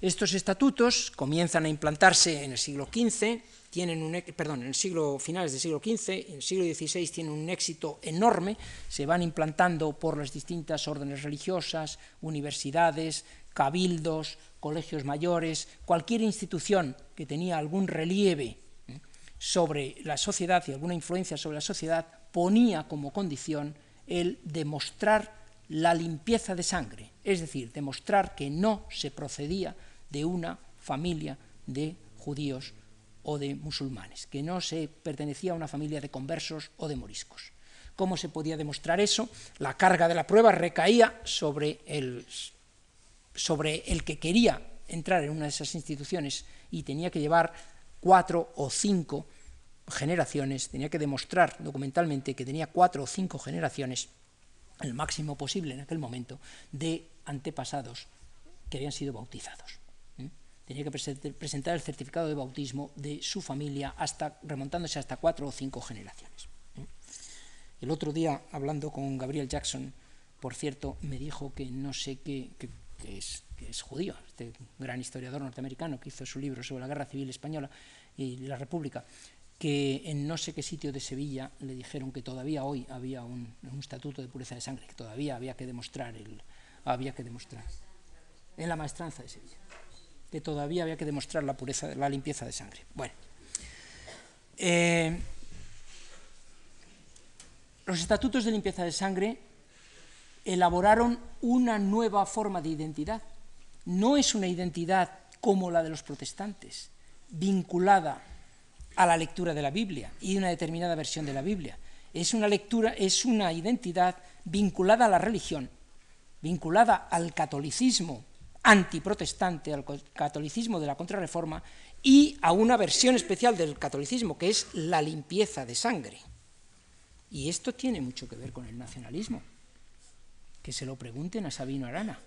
Estos estatutos comienzan a implantarse en el siglo XV, tienen un, perdón, en el siglo finales del siglo XV, en el siglo XVI tienen un éxito enorme, se van implantando por las distintas órdenes religiosas, universidades, cabildos, colegios mayores, cualquier institución que tenía algún relieve ¿eh? sobre la sociedad y alguna influencia sobre la sociedad ponía como condición el demostrar la limpieza de sangre, es decir, demostrar que no se procedía de una familia de judíos o de musulmanes, que no se pertenecía a una familia de conversos o de moriscos. ¿Cómo se podía demostrar eso? La carga de la prueba recaía sobre el, sobre el que quería entrar en una de esas instituciones y tenía que llevar cuatro o cinco generaciones, tenía que demostrar documentalmente que tenía cuatro o cinco generaciones, el máximo posible en aquel momento, de antepasados que habían sido bautizados tenía que presentar el certificado de bautismo de su familia hasta remontándose hasta cuatro o cinco generaciones. ¿eh? El otro día, hablando con Gabriel Jackson, por cierto, me dijo que no sé qué, que, es, judío, este gran historiador norteamericano que hizo su libro sobre la Guerra Civil Española y la República, que en no sé qué sitio de Sevilla le dijeron que todavía hoy había un, un estatuto de pureza de sangre, que todavía había que demostrar el, había que demostrar en la maestranza de Sevilla que todavía había que demostrar la pureza, la limpieza de sangre. Bueno, eh, los estatutos de limpieza de sangre elaboraron una nueva forma de identidad. No es una identidad como la de los protestantes, vinculada a la lectura de la Biblia y una determinada versión de la Biblia. Es una lectura, es una identidad vinculada a la religión, vinculada al catolicismo antiprotestante, al catolicismo de la contrarreforma y a una versión especial del catolicismo, que es la limpieza de sangre. Y esto tiene mucho que ver con el nacionalismo. Que se lo pregunten a Sabino Arana,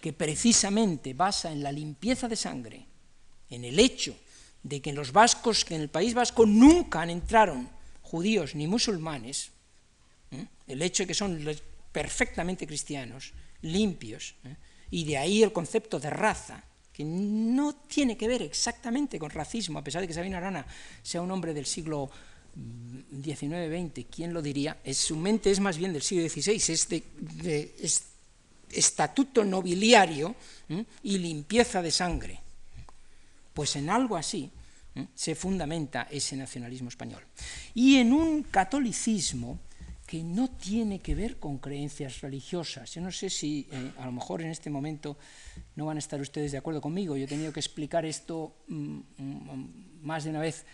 que precisamente basa en la limpieza de sangre, en el hecho de que en los vascos, que en el País Vasco nunca entraron judíos ni musulmanes, el hecho de que son perfectamente cristianos, limpios. ¿eh? Y de ahí el concepto de raza, que no tiene que ver exactamente con racismo, a pesar de que Sabino Arana sea un hombre del siglo XIX-XX, mm, ¿quién lo diría? Su mente es más bien del siglo XVI, es de, estatuto nobiliario ¿eh? y limpieza de sangre. Pues en algo así ¿eh? se fundamenta ese nacionalismo español. Y en un catolicismo que no tiene que ver con creencias religiosas. Yo no sé si eh, a lo mejor en este momento no van a estar ustedes de acuerdo conmigo. Yo he tenido que explicar esto mm, mm, más de una vez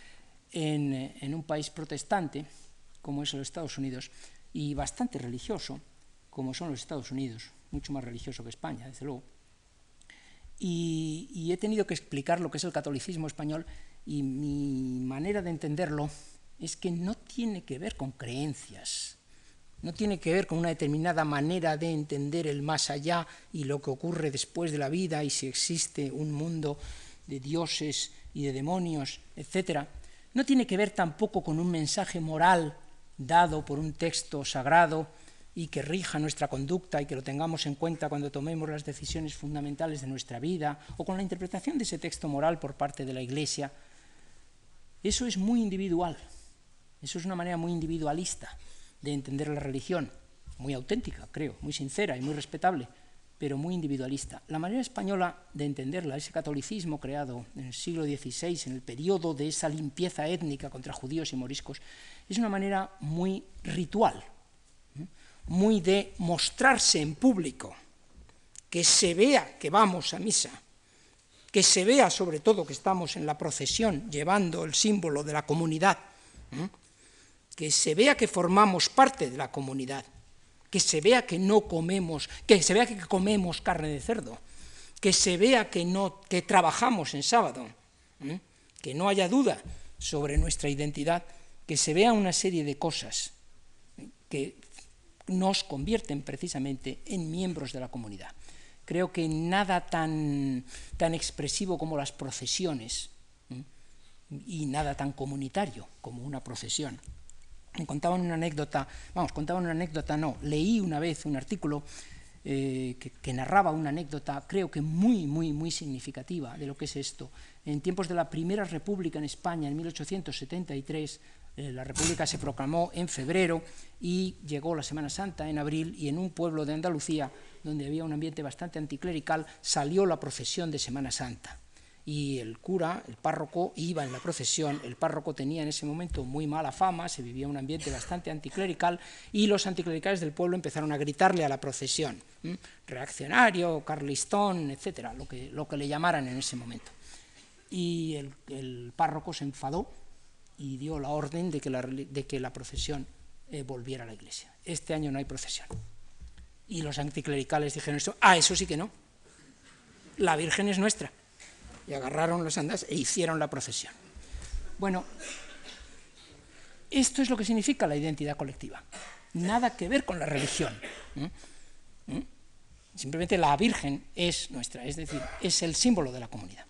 en, en, un país protestante, como es los Estados Unidos, y bastante religioso, como son los Estados Unidos, mucho más religioso que España, desde luego. Y, y he tenido que explicar lo que es el catolicismo español y mi manera de entenderlo es que no tiene que ver con creencias, no tiene que ver con una determinada manera de entender el más allá y lo que ocurre después de la vida y si existe un mundo de dioses y de demonios, etc. No tiene que ver tampoco con un mensaje moral dado por un texto sagrado y que rija nuestra conducta y que lo tengamos en cuenta cuando tomemos las decisiones fundamentales de nuestra vida, o con la interpretación de ese texto moral por parte de la Iglesia. Eso es muy individual, eso es una manera muy individualista de entender la religión, muy auténtica, creo, muy sincera y muy respetable, pero muy individualista. La manera española de entenderla, ese catolicismo creado en el siglo XVI, en el periodo de esa limpieza étnica contra judíos y moriscos, es una manera muy ritual, muy de mostrarse en público, que se vea que vamos a misa, que se vea sobre todo que estamos en la procesión llevando el símbolo de la comunidad, que se vea que formamos parte de la comunidad, que se vea que no comemos, que se vea que comemos carne de cerdo, que se vea que no que trabajamos en sábado, que no haya duda sobre nuestra identidad, que se vea una serie de cosas que nos convierten precisamente en miembros de la comunidad. Creo que nada tan, tan expresivo como las procesiones y nada tan comunitario como una procesión contaban una anécdota, vamos, contaban una anécdota, no, leí una vez un artículo eh, que, que, narraba una anécdota, creo que muy, muy, muy significativa de lo que es esto. En tiempos de la Primera República en España, en 1873, eh, la República se proclamó en febrero y llegó la Semana Santa en abril y en un pueblo de Andalucía, donde había un ambiente bastante anticlerical, salió la procesión de Semana Santa y el cura, el párroco, iba en la procesión. El párroco tenía en ese momento muy mala fama, se vivía un ambiente bastante anticlerical y los anticlericales del pueblo empezaron a gritarle a la procesión, reaccionario, carlistón, etcétera, lo que, lo que le llamaran en ese momento. Y el, el párroco se enfadó y dio la orden de que la, de que la procesión eh, volviera a la iglesia. Este año no hay procesión. Y los anticlericales dijeron esto, ah, eso sí que no. La Virgen es nuestra y agarraron los andas e hicieron la procesión. Bueno, esto es lo que significa la identidad colectiva. Nada que ver con la religión. Simplemente la Virgen es nuestra, es decir, es el símbolo de la comunidad.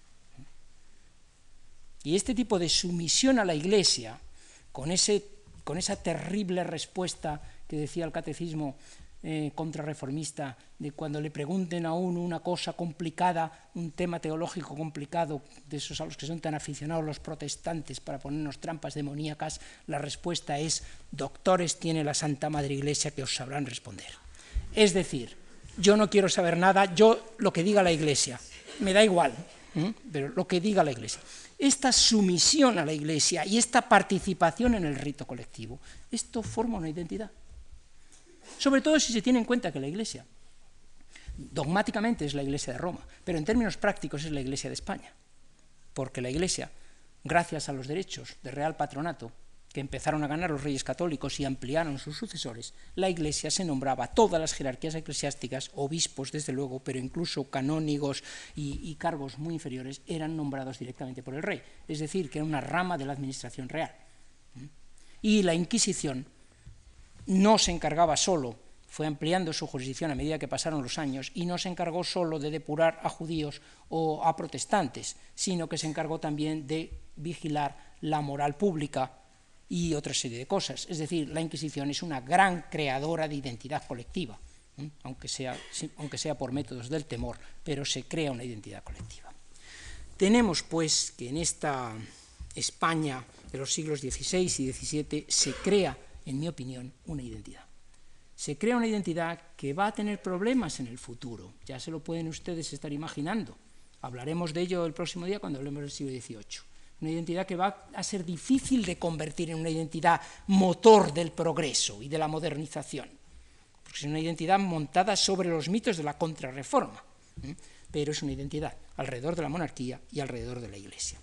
Y este tipo de sumisión a la Iglesia, con, ese, con esa terrible respuesta que decía el catecismo eh, contrarreformista, de cuando le pregunten a uno una cosa complicada, un tema teológico complicado, de esos a los que son tan aficionados los protestantes para ponernos trampas demoníacas, la respuesta es, doctores tiene la Santa Madre Iglesia que os sabrán responder. Es decir, yo no quiero saber nada, yo lo que diga la Iglesia, me da igual, pero lo que diga la Iglesia. Esta sumisión a la Iglesia y esta participación en el rito colectivo, esto forma una identidad. Sobre todo si se tiene en cuenta que la Iglesia dogmáticamente es la Iglesia de Roma, pero en términos prácticos es la Iglesia de España, porque la Iglesia, gracias a los derechos de real patronato que empezaron a ganar los reyes católicos y ampliaron sus sucesores, la Iglesia se nombraba todas las jerarquías eclesiásticas, obispos desde luego, pero incluso canónigos y, y cargos muy inferiores eran nombrados directamente por el rey, es decir, que era una rama de la administración real. Y la Inquisición no se encargaba solo, fue ampliando su jurisdicción a medida que pasaron los años, y no se encargó solo de depurar a judíos o a protestantes, sino que se encargó también de vigilar la moral pública y otra serie de cosas. Es decir, la Inquisición es una gran creadora de identidad colectiva, aunque sea, aunque sea por métodos del temor, pero se crea una identidad colectiva. Tenemos, pues, que en esta España de los siglos XVI y XVII se crea en mi opinión, una identidad. Se crea una identidad que va a tener problemas en el futuro, ya se lo pueden ustedes estar imaginando. Hablaremos de ello el próximo día cuando hablemos del siglo XVIII. una identidad que va a ser difícil de convertir en una identidad motor del progreso y de la modernización, porque es una identidad montada sobre los mitos de la contrarreforma, pero es una identidad alrededor de la monarquía y alrededor de la Iglesia.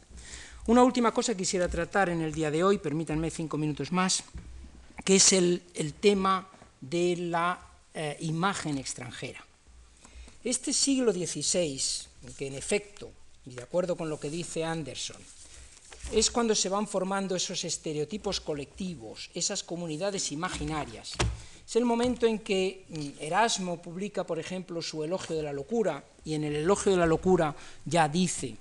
Una última cosa quisiera tratar en el día de hoy, permítanme cinco minutos más, que es el, tema de la eh, imagen extranjera. Este siglo XVI, que en efecto, y de acuerdo con lo que dice Anderson, es cuando se van formando esos estereotipos colectivos, esas comunidades imaginarias. Es el momento en que mm, Erasmo publica, por ejemplo, su elogio de la locura, y en el elogio de la locura ya dice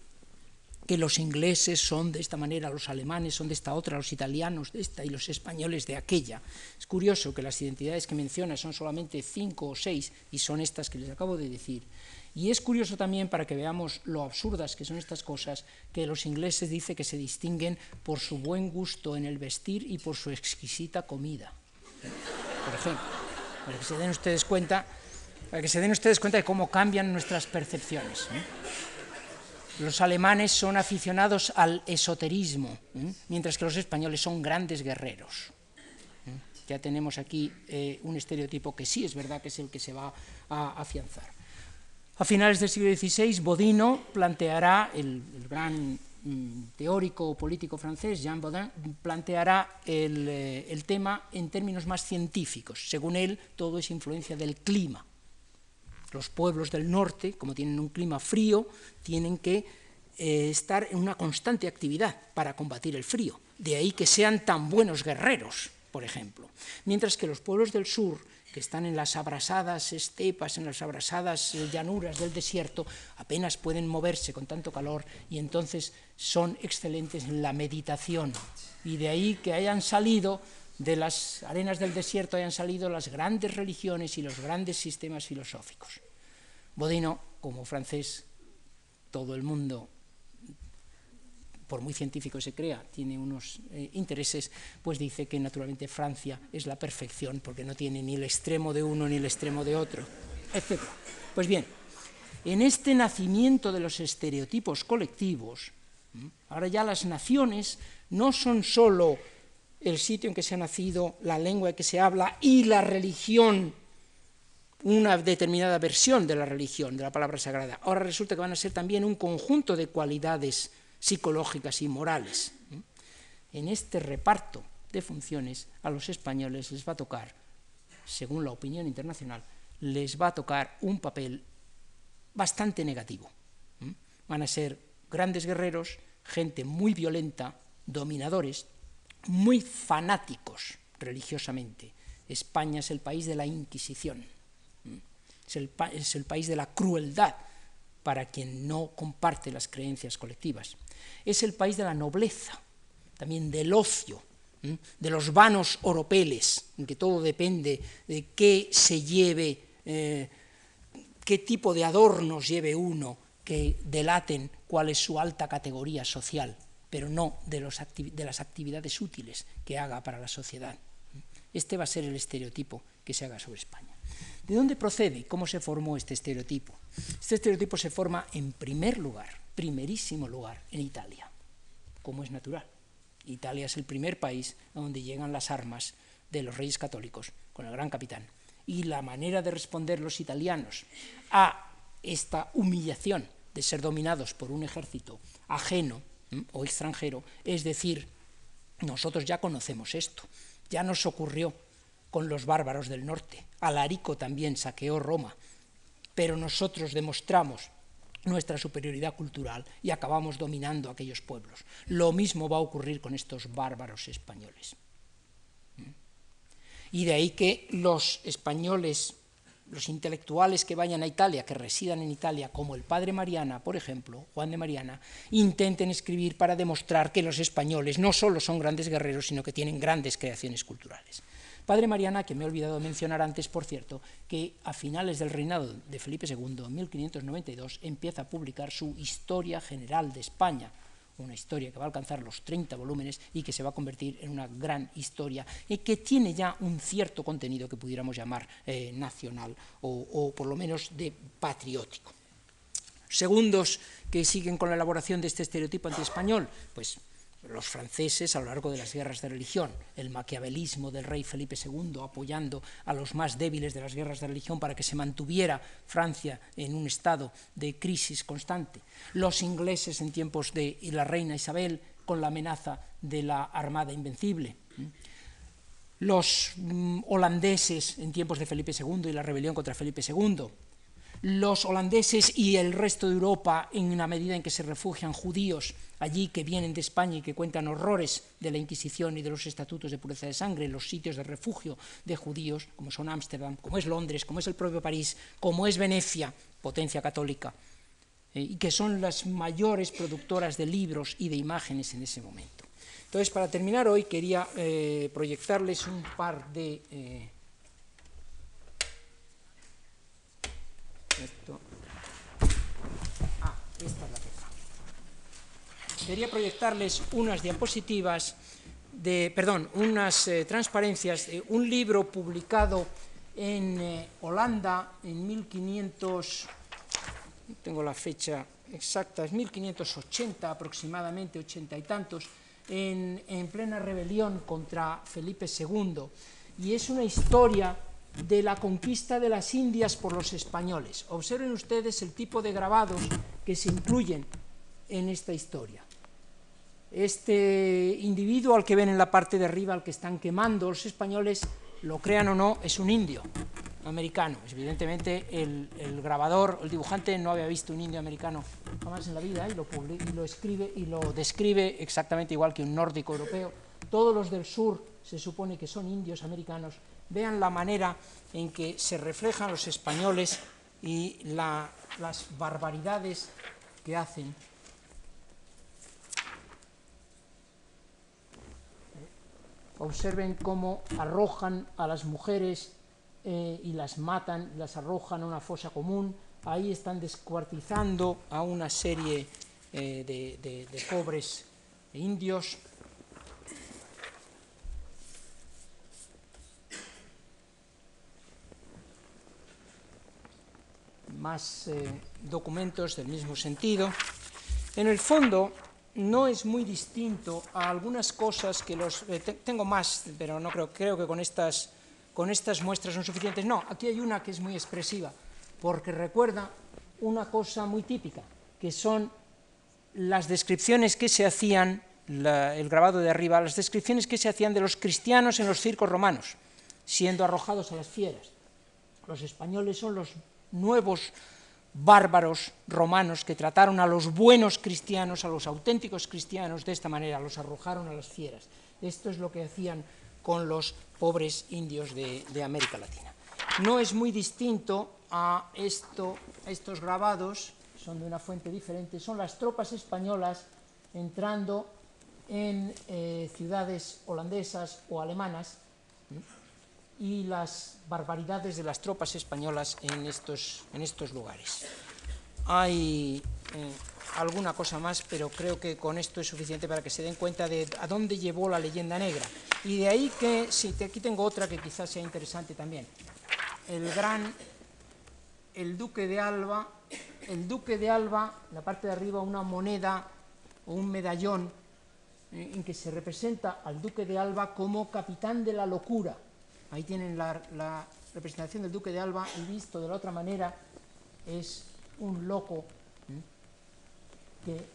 que los ingleses son de esta manera, los alemanes son de esta otra, los italianos de esta y los españoles de aquella. Es curioso que las identidades que menciona son solamente cinco o seis y son estas que les acabo de decir. Y es curioso también para que veamos lo absurdas que son estas cosas, que los ingleses dice que se distinguen por su buen gusto en el vestir y por su exquisita comida. Por ejemplo, para que se den ustedes cuenta, para que se den ustedes cuenta de cómo cambian nuestras percepciones. Los alemanes son aficionados al esoterismo, ¿eh? mientras que los españoles son grandes guerreros. ¿eh? Ya tenemos aquí eh, un estereotipo que sí es verdad que es el que se va a afianzar. A finales del siglo XVI, Bodino planteará, el, gran mm, teórico político francés, Jean Bodin, planteará el, el tema en términos más científicos. Según él, todo es influencia del clima los pueblos del norte, como tienen un clima frío, tienen que eh, estar en una constante actividad para combatir el frío. De ahí que sean tan buenos guerreros, por ejemplo. Mientras que los pueblos del sur, que están en las abrasadas estepas, en las abrasadas eh, llanuras del desierto, apenas pueden moverse con tanto calor y entonces son excelentes en la meditación. Y de ahí que hayan salido de las arenas del desierto hayan salido las grandes religiones y los grandes sistemas filosóficos. Bodino, como francés, todo el mundo, por muy científico se crea, tiene unos eh, intereses, pues dice que naturalmente Francia es la perfección porque no tiene ni el extremo de uno ni el extremo de otro, etc. Pues bien, en este nacimiento de los estereotipos colectivos, ahora ya las naciones no son sólo el sitio en que se ha nacido, la lengua en que se habla y la religión, una determinada versión de la religión, de la palabra sagrada. Ahora resulta que van a ser también un conjunto de cualidades psicológicas y morales. En este reparto de funciones a los españoles les va a tocar, según la opinión internacional, les va a tocar un papel bastante negativo. Van a ser grandes guerreros, gente muy violenta, dominadores, muy fanáticos religiosamente. España es el país de la Inquisición, es el, es el, país de la crueldad para quien no comparte las creencias colectivas. Es el país de la nobleza, también del ocio, de los vanos oropeles, en que todo depende de qué se lleve, eh, qué tipo de adornos lleve uno que delaten cuál es su alta categoría social pero no de, las actividades útiles que haga para la sociedad. Este va a ser el estereotipo que se haga sobre España. ¿De dónde procede? ¿Cómo se formó este estereotipo? Este estereotipo se forma en primer lugar, primerísimo lugar, en Italia, como es natural. Italia es el primer país a donde llegan las armas de los reyes católicos con el gran capitán. Y la manera de responder los italianos a esta humillación de ser dominados por un ejército ajeno o extranjero, es decir, nosotros ya conocemos esto, ya nos ocurrió con los bárbaros del norte, Alarico también saqueó Roma, pero nosotros demostramos nuestra superioridad cultural y acabamos dominando aquellos pueblos. Lo mismo va a ocurrir con estos bárbaros españoles. Y de ahí que los españoles los intelectuales que vayan a Italia, que residan en Italia, como el padre Mariana, por ejemplo, Juan de Mariana, intenten escribir para demostrar que los españoles no solo son grandes guerreros, sino que tienen grandes creaciones culturales. Padre Mariana, que me he olvidado mencionar antes, por cierto, que a finales del reinado de Felipe II, en 1592, empieza a publicar su Historia General de España, una historia que va a alcanzar los 30 volúmenes y que se va a convertir en una gran historia y que tiene ya un cierto contenido que pudiéramos llamar eh, nacional o, o por lo menos de patriótico. Segundos que siguen con la elaboración de este estereotipo anti-español, pues los franceses a lo largo de las guerras de religión, el maquiavelismo del rey Felipe II apoyando a los más débiles de las guerras de religión para que se mantuviera Francia en un estado de crisis constante, los ingleses en tiempos de la reina Isabel con la amenaza de la Armada Invencible, los mm, holandeses en tiempos de Felipe II y la rebelión contra Felipe II, los holandeses y el resto de Europa en una medida en que se refugian judíos allí que vienen de España y que cuentan horrores de la Inquisición y de los estatutos de pureza de sangre, los sitios de refugio de judíos, como son Ámsterdam, como es Londres, como es el propio París, como es Venecia, potencia católica, eh, y que son las mayores productoras de libros y de imágenes en ese momento. Entonces, para terminar hoy, quería eh, proyectarles un par de... Eh, esto. Ah, esta es la que Quería proyectarles unas diapositivas de, perdón, unas eh, transparencias de un libro publicado en eh, Holanda en 1500, tengo la fecha exacta, es 1580 aproximadamente, ochenta y tantos, en, en plena rebelión contra Felipe II. Y es una historia de la conquista de las Indias por los españoles. Observen ustedes el tipo de grabados que se incluyen en esta historia. Este individuo al que ven en la parte de arriba, al que están quemando los españoles, lo crean o no, es un indio americano. Evidentemente el, grabador, el dibujante no había visto un indio americano jamás en la vida y lo, y lo escribe y lo describe exactamente igual que un nórdico europeo. Todos los del sur se supone que son indios americanos vean la manera en que se reflejan los españoles y las barbaridades que hacen. Observen cómo arrojan a las mujeres eh, y las matan, las arrojan a una fosa común. Ahí están descuartizando a una serie eh, de pobres indios. Más eh, documentos del mismo sentido. En el fondo, no es muy distinto a algunas cosas que los... Eh, tengo más, pero no creo, que con estas, con estas muestras son suficientes. No, aquí hay una que es muy expresiva, porque recuerda una cosa muy típica, que son las descripciones que se hacían, el grabado de arriba, las descripciones que se hacían de los cristianos en los circos romanos, siendo arrojados a las fieras. Los españoles son los nuevos bárbaros romanos que trataron a los buenos cristianos, a los auténticos cristianos de esta manera, los arrojaron a las fieras. Esto es lo que hacían con los pobres indios de, América Latina. No es muy distinto a esto, estos grabados, son de una fuente diferente, son las tropas españolas entrando en eh, ciudades holandesas o alemanas y las barbaridades de las tropas españolas en estos, en estos lugares. Hay eh, alguna cosa más, pero creo que con esto es suficiente para que se den cuenta de a dónde llevó la leyenda negra. Y de ahí que, sí, aquí tengo otra que quizás sea interesante también. El gran, el duque de Alba, el duque de Alba, la parte de arriba una moneda o un medallón eh, en que se representa al duque de Alba como capitán de la locura Ahí tienen la, representación del duque de Alba y visto de la otra manera es un loco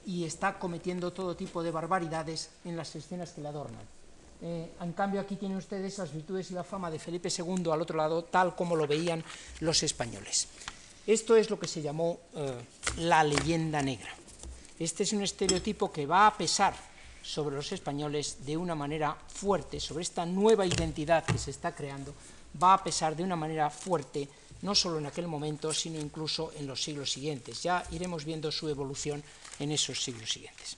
y está cometiendo todo tipo de barbaridades en las escenas que le adornan. Eh, en cambio aquí tienen ustedes las virtudes y la fama de Felipe II al otro lado, tal como lo veían los españoles. Esto es lo que se llamó eh, la leyenda negra. Este es un estereotipo que va a pesar sobre los españoles de una manera fuerte, sobre esta nueva identidad que se está creando, va a pesar de una manera fuerte, no solo en aquel momento, sino incluso en los siglos siguientes. Ya iremos viendo su evolución en esos siglos siguientes.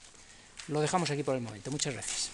Lo dejamos aquí por el momento. Muchas gracias.